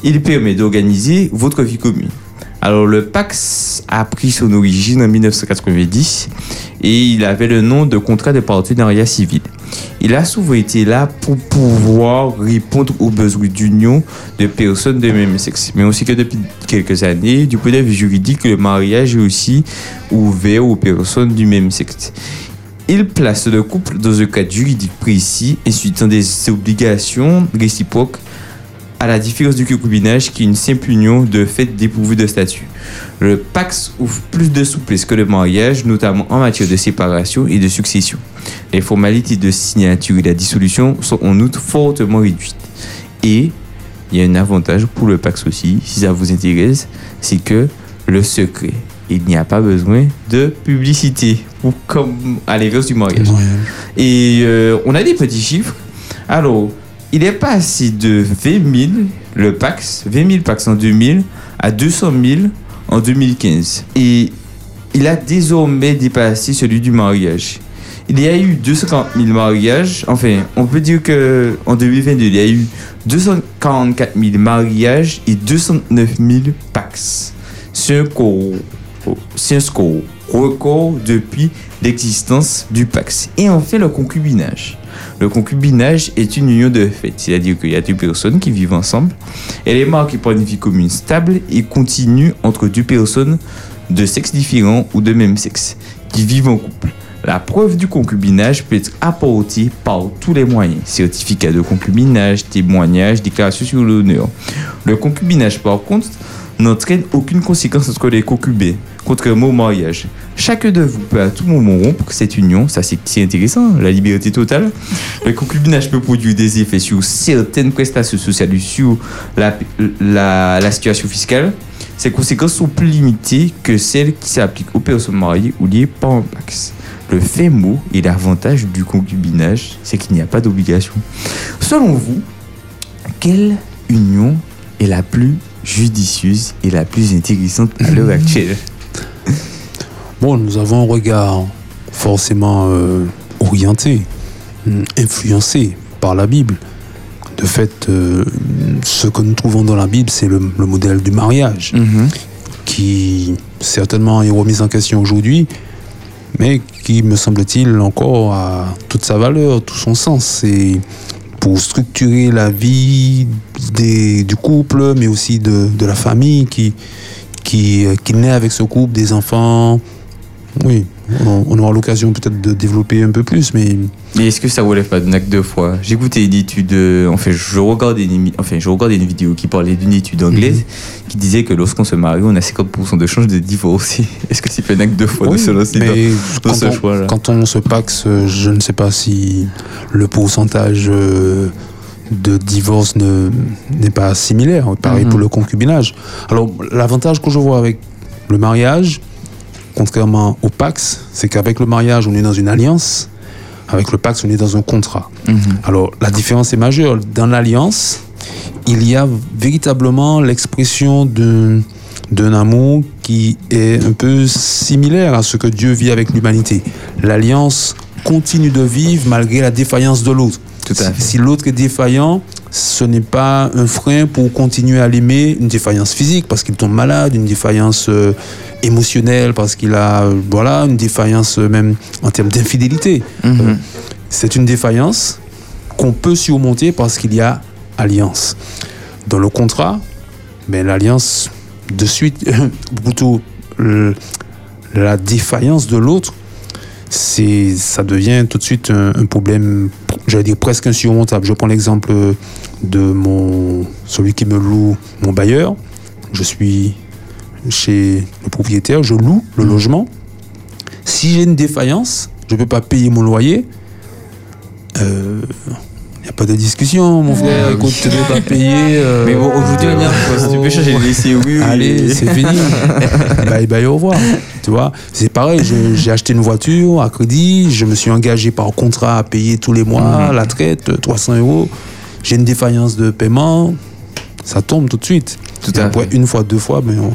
Speaker 2: Il permet d'organiser votre vie commune. Alors, le Pax a pris son origine en 1990 et il avait le nom de contrat de partenariat civil. Il a souvent été là pour pouvoir répondre aux besoins d'union de personnes de même sexe. Mais aussi que depuis quelques années, du point de vue juridique, le mariage est aussi ouvert aux personnes du même sexe. Il place le couple dans un cadre juridique précis, instituant des obligations réciproques à la différence du concubinage qui est une simple union de fait dépourvue de statut. Le Pax ouvre plus de souplesse que le mariage, notamment en matière de séparation et de succession. Les formalités de signature et la dissolution sont en outre fortement réduites. Et il y a un avantage pour le Pax aussi, si ça vous intéresse, c'est que le secret. Il n'y a pas besoin de publicité, ou comme à l'inverse du mariage. Et euh, on a des petits chiffres. Alors, il est passé de 20 000, le Pax, 20 000 Pax en 2000, à 200 000 en 2015. Et il a désormais dépassé celui du mariage. Il y a eu 240 000 mariages. Enfin, on peut dire que en 2022, il y a eu 244 000 mariages et 209 000 Pax. C'est un un score record depuis l'existence du Pax. Et enfin, le concubinage. Le concubinage est une union de fait, c'est-à-dire qu'il y a deux personnes qui vivent ensemble. Elle est marquée par une vie commune stable et continue entre deux personnes de sexe différent ou de même sexe qui vivent en couple. La preuve du concubinage peut être apportée par tous les moyens. Certificat de concubinage, témoignage, déclaration sur l'honneur. Le concubinage, par contre, n'entraîne aucune conséquence entre les concubins, contrairement au mariage. Chacun de vous peut à tout moment rompre cette union, ça c'est intéressant, la liberté totale. Le concubinage peut produire des effets sur certaines prestations sociales sur la, la, situation fiscale. Ces conséquences sont plus limitées que celles qui s'appliquent aux personnes mariées ou liées par un pax. Le fait mot et l'avantage du concubinage, c'est qu'il n'y a pas d'obligation. Selon vous, quelle union est la plus judicieuse et la plus intéressante à l'heure actuelle [LAUGHS]
Speaker 12: Bon, nous avons un regard forcément euh, orienté, hum, influencé par la Bible. De fait, euh, ce que nous trouvons dans la Bible, c'est le, le modèle du mariage, qui certainement est remis en question aujourd'hui, mais qui, me semble-t-il, encore a toute sa valeur, tout son sens. C'est pour structurer la vie des- du couple, mais aussi de, de la famille qui, qui, euh, qui naît avec ce couple, des enfants. Oui, on, on aura l'occasion peut-être de développer un peu plus, mais
Speaker 2: Mais est-ce que ça relève pas d'un acte de foi J'écoutais une étude, euh, enfin je regardais une, enfin, je regardais une vidéo qui parlait d'une étude anglaise qui disait que lorsqu'on se marie, on a 50% de chances de divorcer. [LAUGHS] Est-ce que c'est pas un acte de foi de
Speaker 12: Oui,
Speaker 2: se lancer dans, ce
Speaker 12: on,
Speaker 2: choix-là
Speaker 12: quand on se paxe, je ne sais pas si le pourcentage euh, de divorce ne- n'est pas similaire. Pareil
Speaker 2: Mhm.
Speaker 12: pour le concubinage. Alors, l'avantage que je vois avec le mariage, contrairement au Pax, c'est qu'avec le mariage, on est dans une alliance. Avec le Pax, on est dans un contrat. Alors, la différence est majeure. Dans l'alliance, il y a véritablement l'expression d'un d'un amour qui est un peu similaire à ce que Dieu vit avec l'humanité. L'alliance continue de vivre malgré la défaillance de l'autre. Si l'autre est défaillant, ce n'est pas un frein pour continuer à l'aimer, une défaillance physique parce qu'il tombe malade, une défaillance euh, émotionnelle parce qu'il a, euh, voilà, une défaillance euh, même en termes d'infidélité. Euh, C'est une défaillance qu'on peut surmonter parce qu'il y a alliance. Dans le contrat, ben, l'alliance, de suite, [LAUGHS] plutôt le- la défaillance de l'autre, c'est, ça devient tout de suite un, un problème, j'allais dire presque insurmontable. Je prends l'exemple de mon, celui qui me loue mon bailleur. Je suis chez le propriétaire, je loue le logement. Si j'ai une défaillance, je ne peux pas payer mon loyer. Il n'y a pas de discussion, mon frère. Écoute, tu ne peux pas payer. euh, [LAUGHS]
Speaker 2: Mais bon, aujourd'hui, on y a- si tu peux changer de lycée, oui, oui.
Speaker 12: Allez, c'est fini. [LAUGHS] bye bye, au revoir. Tu vois, c'est pareil. J'ai acheté une voiture à crédit. Je me suis engagé par contrat à payer tous les mois
Speaker 2: Mhm.
Speaker 12: la traite, 300 euros. J'ai une défaillance de paiement. Ça tombe tout de suite. Et après, une fois, deux fois, on,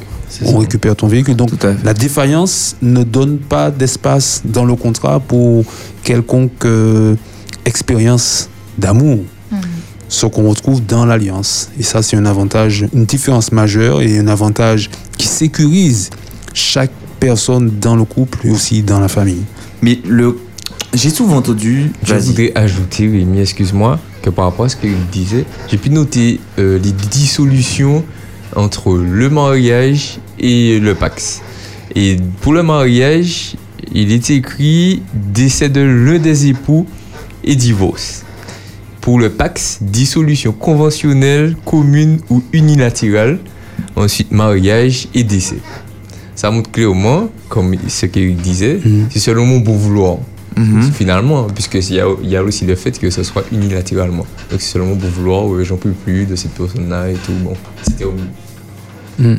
Speaker 12: on récupère ton véhicule. Donc, la défaillance ne donne pas d'espace dans le contrat pour quelconque euh, expérience d'amour ce qu'on retrouve dans l'alliance. Et ça, c'est un avantage, une différence majeure et un avantage qui sécurise chaque personne dans le couple et aussi dans la famille.
Speaker 2: Mais le, j'ai souvent entendu.
Speaker 4: Je voudrais ajouter, Rémi, excuse-moi, que par rapport à ce qu'il disait, j'ai pu noter euh, les dissolutions entre le mariage et le Pax. Et pour le mariage, il est écrit décès de l'un des époux et divorce. Pour le Pax, dissolution conventionnelle, commune ou unilatérale. Ensuite, mariage et décès. Ça montre clairement, comme ce qu'il disait, c'est selon mon bon vouloir. Finalement, puisqu'il y a, il y a aussi le fait que ce soit unilatéralement. Donc c'est selon mon bon vouloir, ouais, j'en peux plus de cette personne-là et tout. Bon, c'était au
Speaker 12: Mm.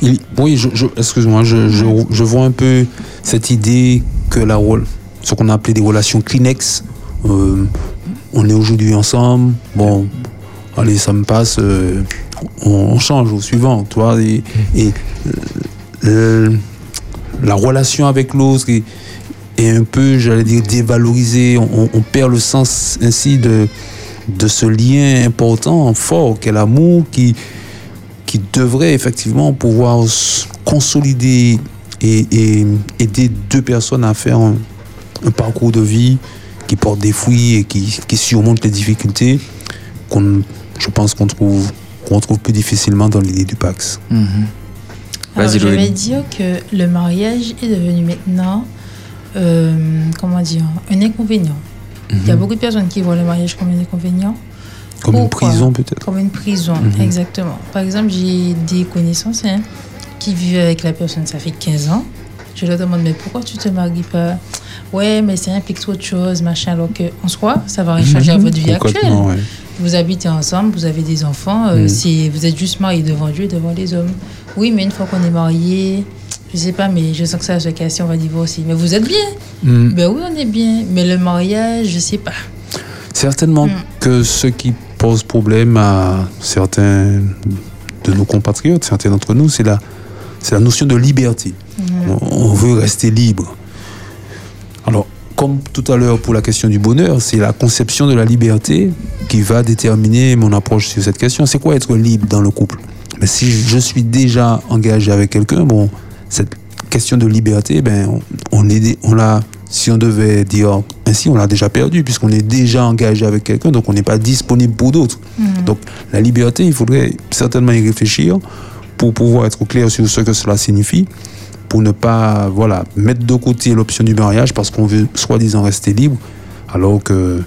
Speaker 12: Il- oui, je, je- excuse-moi, je, je, je vois un peu cette idée que la rôle, ce qu'on a appelé des relations Kleenex, euh, on est aujourd'hui ensemble, bon, allez, ça me passe, euh, on, change au suivant, tu vois, et, euh, la relation avec l'autre est, un peu, j'allais dire, dévalorisée, on, perd le sens ainsi de, de ce lien important, fort, qu'est l'amour, qui, qui devrait effectivement pouvoir consolider et, aider deux personnes à faire un parcours de vie qui porte des fruits et qui, qui surmonte les difficultés qu'on, je pense qu'on trouve, qu'on trouve plus difficilement dans l'idée du Pax.
Speaker 3: Alors,
Speaker 12: Vas-y,
Speaker 3: je vais dire que le mariage est devenu maintenant, euh, comment dire, un inconvénient. Il y a
Speaker 12: Mhm.
Speaker 3: beaucoup de personnes qui voient le mariage comme un inconvénient.
Speaker 12: Comme une prison peut-être.
Speaker 3: Comme une prison,
Speaker 12: Mhm.
Speaker 3: exactement. Par exemple, j'ai des connaissances hein, qui vivent avec la personne, ça fait 15 ans. Je leur demande, mais pourquoi tu te maries pas? Ouais, mais ça implique trop de choses, machin. Alors qu'en soi, ça va rien changer à
Speaker 12: Mhm.
Speaker 3: votre vie actuelle.
Speaker 12: Ouais.
Speaker 3: Vous habitez ensemble, vous avez des enfants, euh,
Speaker 12: Mhm.
Speaker 3: c'est- vous êtes juste mariés devant Dieu et devant les hommes. Oui, mais une fois qu'on est marié, je sais pas, mais je sens que ça va se casser, on va divorcer. Mais vous êtes bien
Speaker 12: Mhm.
Speaker 3: Ben oui, on est bien. Mais le mariage, je sais pas.
Speaker 12: Certainement
Speaker 3: Mm.
Speaker 12: que ce qui pose problème à certains de nos compatriotes, certains d'entre nous, c'est la, c'est la notion de liberté. On veut rester libre. Alors, comme tout à l'heure pour la question du bonheur, c'est la conception de la liberté qui va déterminer mon approche sur cette question. C'est quoi être libre dans le couple? Mais si je suis déjà engagé avec quelqu'un, bon, cette question de liberté, ben, on, est, dé- on l'a, si on devait dire ainsi, on l'a déjà perdu puisqu'on est déjà engagé avec quelqu'un, donc on n'est pas disponible pour d'autres. Donc la liberté, il faudrait certainement y réfléchir pour pouvoir être clair sur ce que cela signifie, pour ne pas voilà, mettre de côté l'option du mariage parce qu'on veut soi-disant rester libre, alors que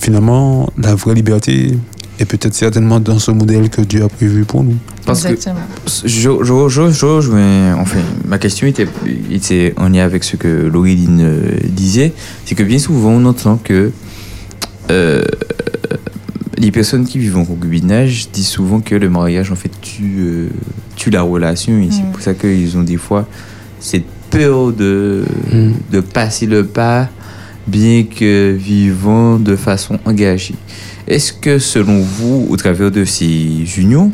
Speaker 12: finalement la vraie liberté est peut-être certainement dans ce modèle que Dieu a prévu pour nous.
Speaker 2: Parce
Speaker 3: Exactement.
Speaker 2: que je, je, je, je, je- mais enfin, ma question était, était en lien avec ce que Laureline euh, disait. C'est que bien souvent, on entend que euh, les personnes qui vivent en concubinage disent souvent que le mariage, en fait, tue, euh, tue la relation. Et c'est
Speaker 3: Mm.
Speaker 2: pour ça qu'ils ont des fois cette peur de, de passer le pas, bien que vivant de façon engagée. Est-ce que selon vous, au travers de ces unions,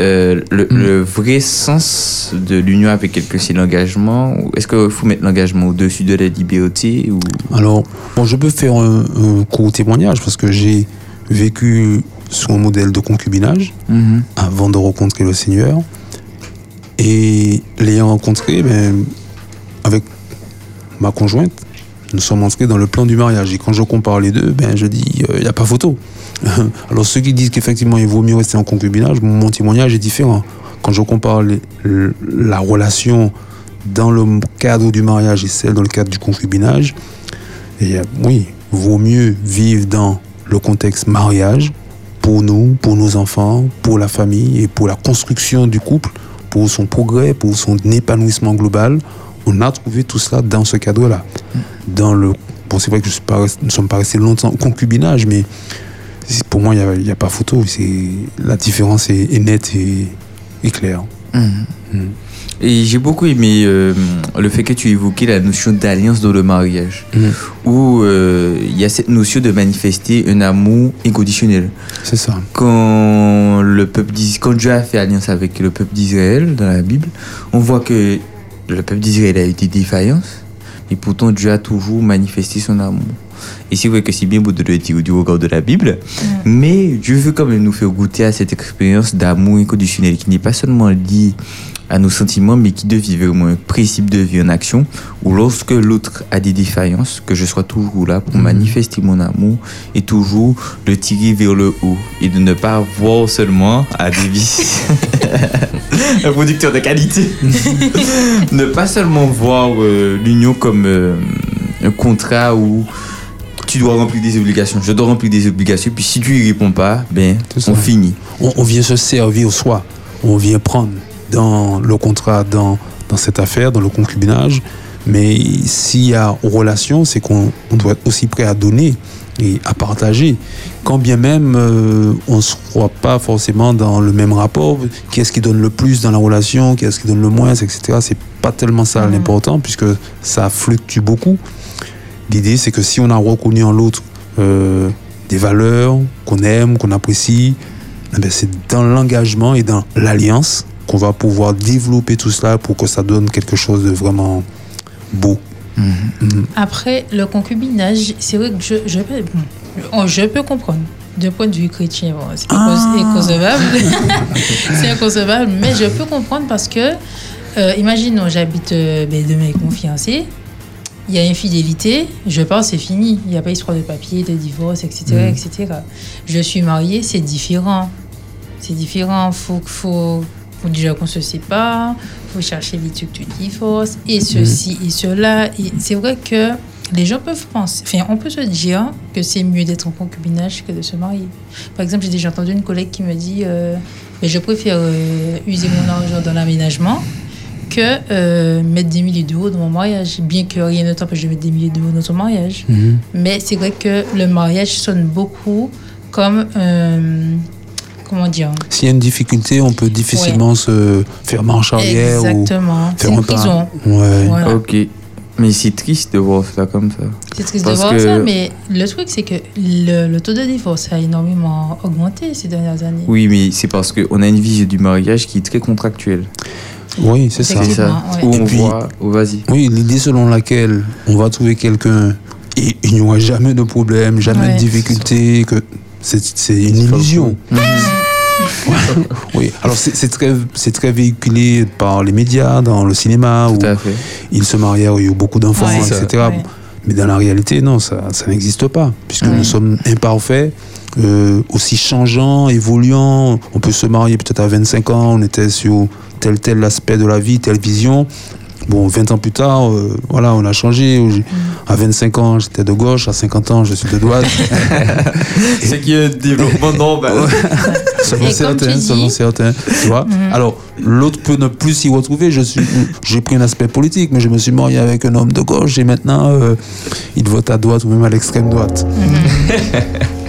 Speaker 2: euh, le, le vrai sens de l'union avec quelqu'un, c'est l'engagement Est-ce qu'il faut mettre l'engagement au-dessus de la liberté ou...
Speaker 12: Alors, bon, je peux faire un, un court témoignage parce que j'ai vécu sur un modèle de concubinage
Speaker 2: Mhm.
Speaker 12: avant de rencontrer le Seigneur. Et l'ayant rencontré, ben, avec ma conjointe, nous sommes entrés dans le plan du mariage. Et quand je compare les deux, ben, je dis, il n'y a pas photo. [LAUGHS] Alors ceux qui disent qu'effectivement il vaut mieux rester en concubinage, mon témoignage est différent. Quand je compare la relation dans le cadre du mariage et celle dans le cadre du concubinage, et, euh, oui, vaut mieux vivre dans le contexte mariage pour nous, pour nos enfants, pour la famille et pour la construction du couple, pour son progrès, pour son épanouissement global. On a trouvé tout cela dans ce cadre-là. Dans le, bon, c'est vrai que je suis pas, nous ne sommes pas restés longtemps au concubinage, mais pour moi, il n'y a, pas photo. La différence est, est nette et, et claire.
Speaker 2: Mhm. Et j'ai beaucoup aimé euh, le fait que tu évoquais la notion d'alliance dans le mariage, où euh, il y a cette notion de manifester un amour inconditionnel.
Speaker 12: C'est ça.
Speaker 2: Quand, le peuple quand Dieu a fait alliance avec le peuple d'Israël dans la Bible, on voit que le peuple d'Israël a eu des défaillances, et pourtant Dieu a toujours manifesté son amour. Et c'est vrai que c'est bien beau de le dire du regard de la Bible, mais Dieu veut quand même nous faire goûter à cette expérience d'amour inconditionnel qui n'est pas seulement liée à nos sentiments, mais qui devient vraiment un principe de vie en action, où lorsque l'autre a des défaillances, que je sois toujours là pour manifester mon amour et toujours le tirer vers le haut et de ne pas voir seulement à des vies. [LAUGHS] un producteur de qualité. [LAUGHS] ne pas seulement voir euh, l'union comme euh, un contrat où tu dois remplir des obligations, je dois remplir des obligations, puis si tu y réponds pas, ben, on finit.
Speaker 12: On, on vient se servir soi. On vient prendre dans le contrat, dans, dans cette affaire, dans le concubinage. Mais s'il y a relation, c'est qu'on on doit être aussi prêt à donner et à partager. Quand bien même euh, on ne soit pas forcément dans le même rapport, qui est-ce qui donne le plus dans la relation, qui est-ce qui donne le moins, etc. C'est pas tellement ça l'important, puisque ça fluctue beaucoup. L'idée, c'est que si on a reconnu en l'autre euh, des valeurs qu'on aime, qu'on apprécie, eh ben, c'est dans l'engagement et dans l'alliance qu'on va pouvoir développer tout cela pour que ça donne quelque chose de vraiment beau. Mhm.
Speaker 3: Après, le concubinage, c'est vrai que je, je, peux, bon, je peux comprendre. D'un point de vue chrétien, bon, c'est
Speaker 12: Ah.
Speaker 3: inconcevable. c'est inconcevable, [LAUGHS] mais je peux comprendre parce que, euh, imaginons, j'habite euh, ben, de mes fiancés, il y a infidélité, je pense c'est fini. Il n'y a pas histoire de papier, de divorce, etc.
Speaker 12: Mm.
Speaker 3: etc. Je suis mariée, c'est différent. C'est différent. Faut, faut, faut déjà qu'on se sépare, faut chercher les trucs de divorce, et ceci et cela. Et c'est vrai que les gens peuvent penser, enfin, on peut se dire que c'est mieux d'être en concubinage que de se marier. Par exemple, j'ai déjà entendu une collègue qui me dit euh, Mais je préfère euh, user mon argent dans l'aménagement que euh, mettre des milliers d'euros dans mon mariage, bien que rien ne t'empêche de mettre des milliers d'euros dans ton mariage.
Speaker 12: Mhm.
Speaker 3: Mais c'est vrai que le mariage sonne beaucoup comme. Comment dire
Speaker 12: S'il y a une difficulté, on peut difficilement se faire marche arrière
Speaker 3: Exactement.
Speaker 12: ou
Speaker 3: C'est
Speaker 12: faire
Speaker 3: une
Speaker 12: un pas.
Speaker 3: prison.
Speaker 12: Ouais.
Speaker 3: Voilà.
Speaker 2: Ok. Mais c'est triste de voir ça comme ça.
Speaker 3: C'est triste
Speaker 2: Parce
Speaker 3: de voir
Speaker 2: que-
Speaker 3: ça, mais le truc, c'est que le, le taux de divorce a énormément augmenté ces dernières années.
Speaker 2: Oui, mais c'est parce qu'on a une vision du mariage qui est très contractuelle.
Speaker 12: Oui, c'est ça.
Speaker 2: C'est ça.
Speaker 3: ouais.
Speaker 2: Où
Speaker 12: Et
Speaker 2: on
Speaker 12: puis-
Speaker 2: voit. oh, vas-y.
Speaker 12: Oui, l'idée selon laquelle on va trouver quelqu'un et il n'y aura jamais de problème, jamais
Speaker 3: Ouais.
Speaker 12: de difficulté, que c'est une illusion. Ouais. [LAUGHS] oui, alors c'est très, c'est très véhiculé par les médias, dans le cinéma, où
Speaker 2: Tout à fait.
Speaker 12: ils se marièrent, il y a eu beaucoup d'enfants,
Speaker 3: Ouais.
Speaker 2: C'est ça.
Speaker 12: etc.
Speaker 3: Ouais.
Speaker 12: Mais dans la réalité, non, ça, ça n'existe pas, puisque
Speaker 2: Ouais.
Speaker 12: nous sommes imparfaits, euh, aussi changeants, évoluants. On peut se marier peut-être à 25 ans, on était sur tel tel aspect de la vie, telle vision. Bon, 20 ans plus tard, euh, voilà, on a changé. À 25 ans, j'étais de gauche, à 50 ans, je suis de droite. [LAUGHS]
Speaker 2: C'est qu'il y a un développement [LAUGHS] normal.
Speaker 12: Selon
Speaker 3: Et
Speaker 12: certains, selon certains, tu vois.
Speaker 3: Mhm.
Speaker 12: Alors, l'autre peut ne plus s'y retrouver. Je suis, j'ai pris un aspect politique, mais je me suis marié avec un homme de gauche et maintenant, euh, il vote à droite ou même à l'extrême droite. [LAUGHS]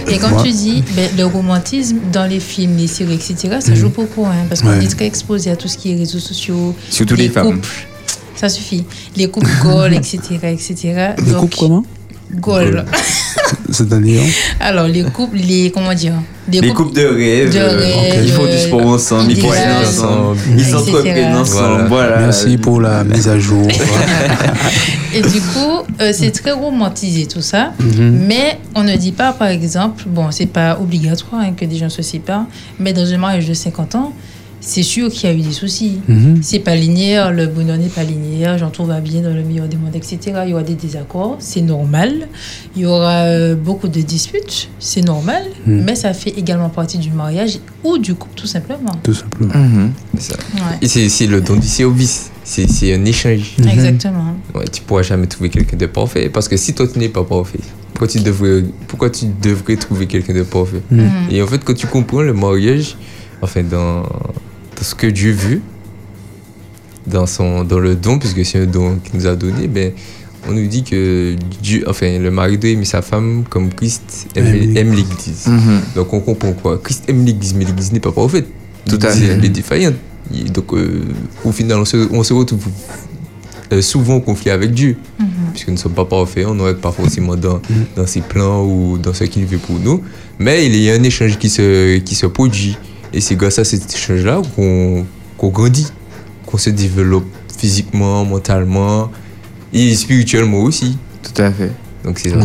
Speaker 3: Et comme
Speaker 12: Ouais.
Speaker 3: tu dis, ben, le romantisme dans les films, les séries, etc., ça joue beaucoup, hein, parce qu'on
Speaker 12: Ouais.
Speaker 3: est très exposé à tout ce qui est réseaux sociaux.
Speaker 2: Surtout les femmes.
Speaker 3: couples. Ça suffit. Les coupes Gaulle, etc., etc.
Speaker 12: Les
Speaker 3: Donc,
Speaker 12: coupes comment?
Speaker 3: Gaulle. [LAUGHS]
Speaker 12: C'est-à-dire?
Speaker 3: Alors, les couples, les. Comment dire?
Speaker 2: Les couples de rêve,
Speaker 3: De
Speaker 2: euh,
Speaker 3: rêve,
Speaker 2: ils font du sport ensemble, ils cuisinent ensemble, ils s'entreprennent ensemble. Voilà.
Speaker 12: Merci pour la mise à jour. [LAUGHS]
Speaker 3: Et du coup, euh, c'est très romantisé tout ça.
Speaker 12: Mhm.
Speaker 3: Mais on ne dit pas, par exemple, bon, c'est pas obligatoire hein, que des gens se séparent, mais dans un mariage de 50 ans, c'est sûr qu'il y a eu des soucis.
Speaker 12: Mhm.
Speaker 3: C'est pas linéaire, le bonheur n'est pas linéaire, j'en trouve va bien dans le meilleur des mondes, etc. Il y aura des désaccords, c'est normal. Il y aura euh, beaucoup de disputes, c'est normal.
Speaker 4: Mhm.
Speaker 3: Mais ça fait également partie du mariage ou du couple, tout simplement.
Speaker 12: Tout simplement.
Speaker 4: C'est ça.
Speaker 3: Ouais.
Speaker 4: Et c'est c'est le don du service. C'est c'est un échange.
Speaker 3: Exactement.
Speaker 4: Ouais, tu pourras jamais trouver quelqu'un de parfait. Parce que si toi tu n'es pas parfait, pourquoi tu devrais, pourquoi tu devrais trouver quelqu'un de parfait?
Speaker 3: Mhm.
Speaker 4: Et en fait, quand tu comprends le mariage, enfin, dans ce que Dieu veut, dans, son, dans le don, puisque c'est un don qu'il nous a donné, ben, on nous dit que Dieu, enfin, le mari doit aimer sa femme comme Christ aime, l'Église.
Speaker 2: Mhm.
Speaker 4: Donc on comprend quoi Christ aime l'Église, mais l'Église n'est pas parfaite.
Speaker 2: Tout à fait.
Speaker 4: Elle est défaillante. Donc, euh, au final, on se, on se retrouve euh, souvent en conflit avec Dieu.
Speaker 3: Mhm.
Speaker 4: Puisque nous ne sommes pas parfaits, on n'aurait pas forcément dans, dans ses plans ou dans ce qu'il veut pour nous. Mais il y a un échange qui se, qui se produit. Et c'est grâce à cet échange-là qu'on qu'on grandit, qu'on se développe physiquement, mentalement et spirituellement aussi.
Speaker 2: Tout à fait.
Speaker 4: Donc c'est ça.
Speaker 12: Ouais.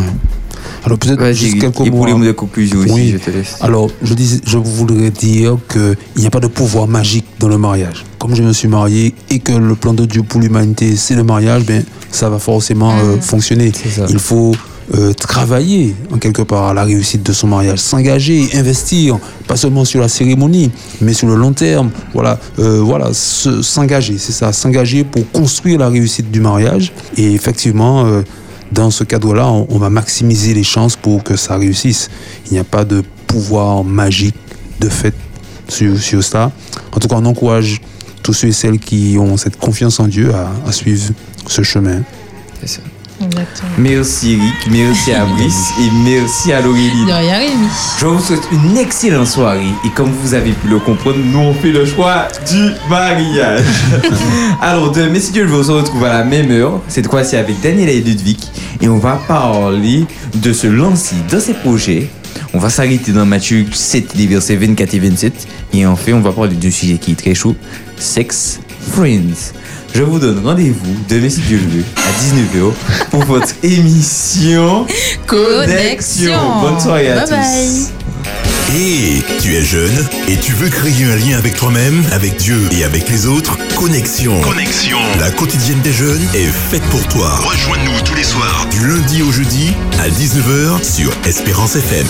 Speaker 12: Alors peut-être juste quelques
Speaker 2: et
Speaker 12: mots.
Speaker 2: pour les
Speaker 12: hein.
Speaker 2: mots de conclusion aussi,
Speaker 12: Oui.
Speaker 2: je te laisse.
Speaker 12: Alors, je, dis, je voudrais dire qu'il n'y a pas de pouvoir magique dans le mariage. Comme je me suis marié et que le plan de Dieu pour l'humanité, c'est le mariage, ben, ça va forcément euh, fonctionner.
Speaker 4: ça.
Speaker 12: Il faut euh, travailler, en quelque part, à la réussite de son mariage, s'engager, investir, pas seulement sur la cérémonie, mais sur le long terme. Voilà, euh, voilà se- s'engager, c'est ça, s'engager pour construire la réussite du mariage. Et effectivement, euh, dans ce cadre-là, on, on va maximiser les chances pour que ça réussisse. Il n'y a pas de pouvoir magique de fait sur, sur ça. En tout cas, on encourage tous ceux et celles qui ont cette confiance en Dieu à, à suivre ce chemin.
Speaker 4: C'est ça.
Speaker 3: Exactement.
Speaker 2: Merci Rick, merci à Brice et merci à Laurélie.
Speaker 3: De rien, Rémi.
Speaker 2: Je vous souhaite une excellente soirée et comme vous avez pu le comprendre, nous on fait le choix du mariage. [LAUGHS] Alors demain, si Dieu le veut, on se retrouve à la même heure, cette fois-ci avec Daniela et Ludwig et on va parler de se lancer dans ces projets. On va s'arrêter dans Matthieu 7, les versets 24 et 27 et en fait on va parler d'un sujet qui est très chaud, Sex Friends. Je vous donne rendez-vous demain si Dieu le veut à 19h pour votre [LAUGHS] émission Connexion. Bonne soirée à
Speaker 3: Bye
Speaker 2: tous.
Speaker 3: bye.
Speaker 1: Et tu es jeune et tu veux créer un lien avec toi-même, avec Dieu et avec les autres? Connexion. Connexion. La quotidienne des jeunes est faite pour toi. Rejoins-nous tous les soirs du lundi au jeudi à 19h sur Espérance FM.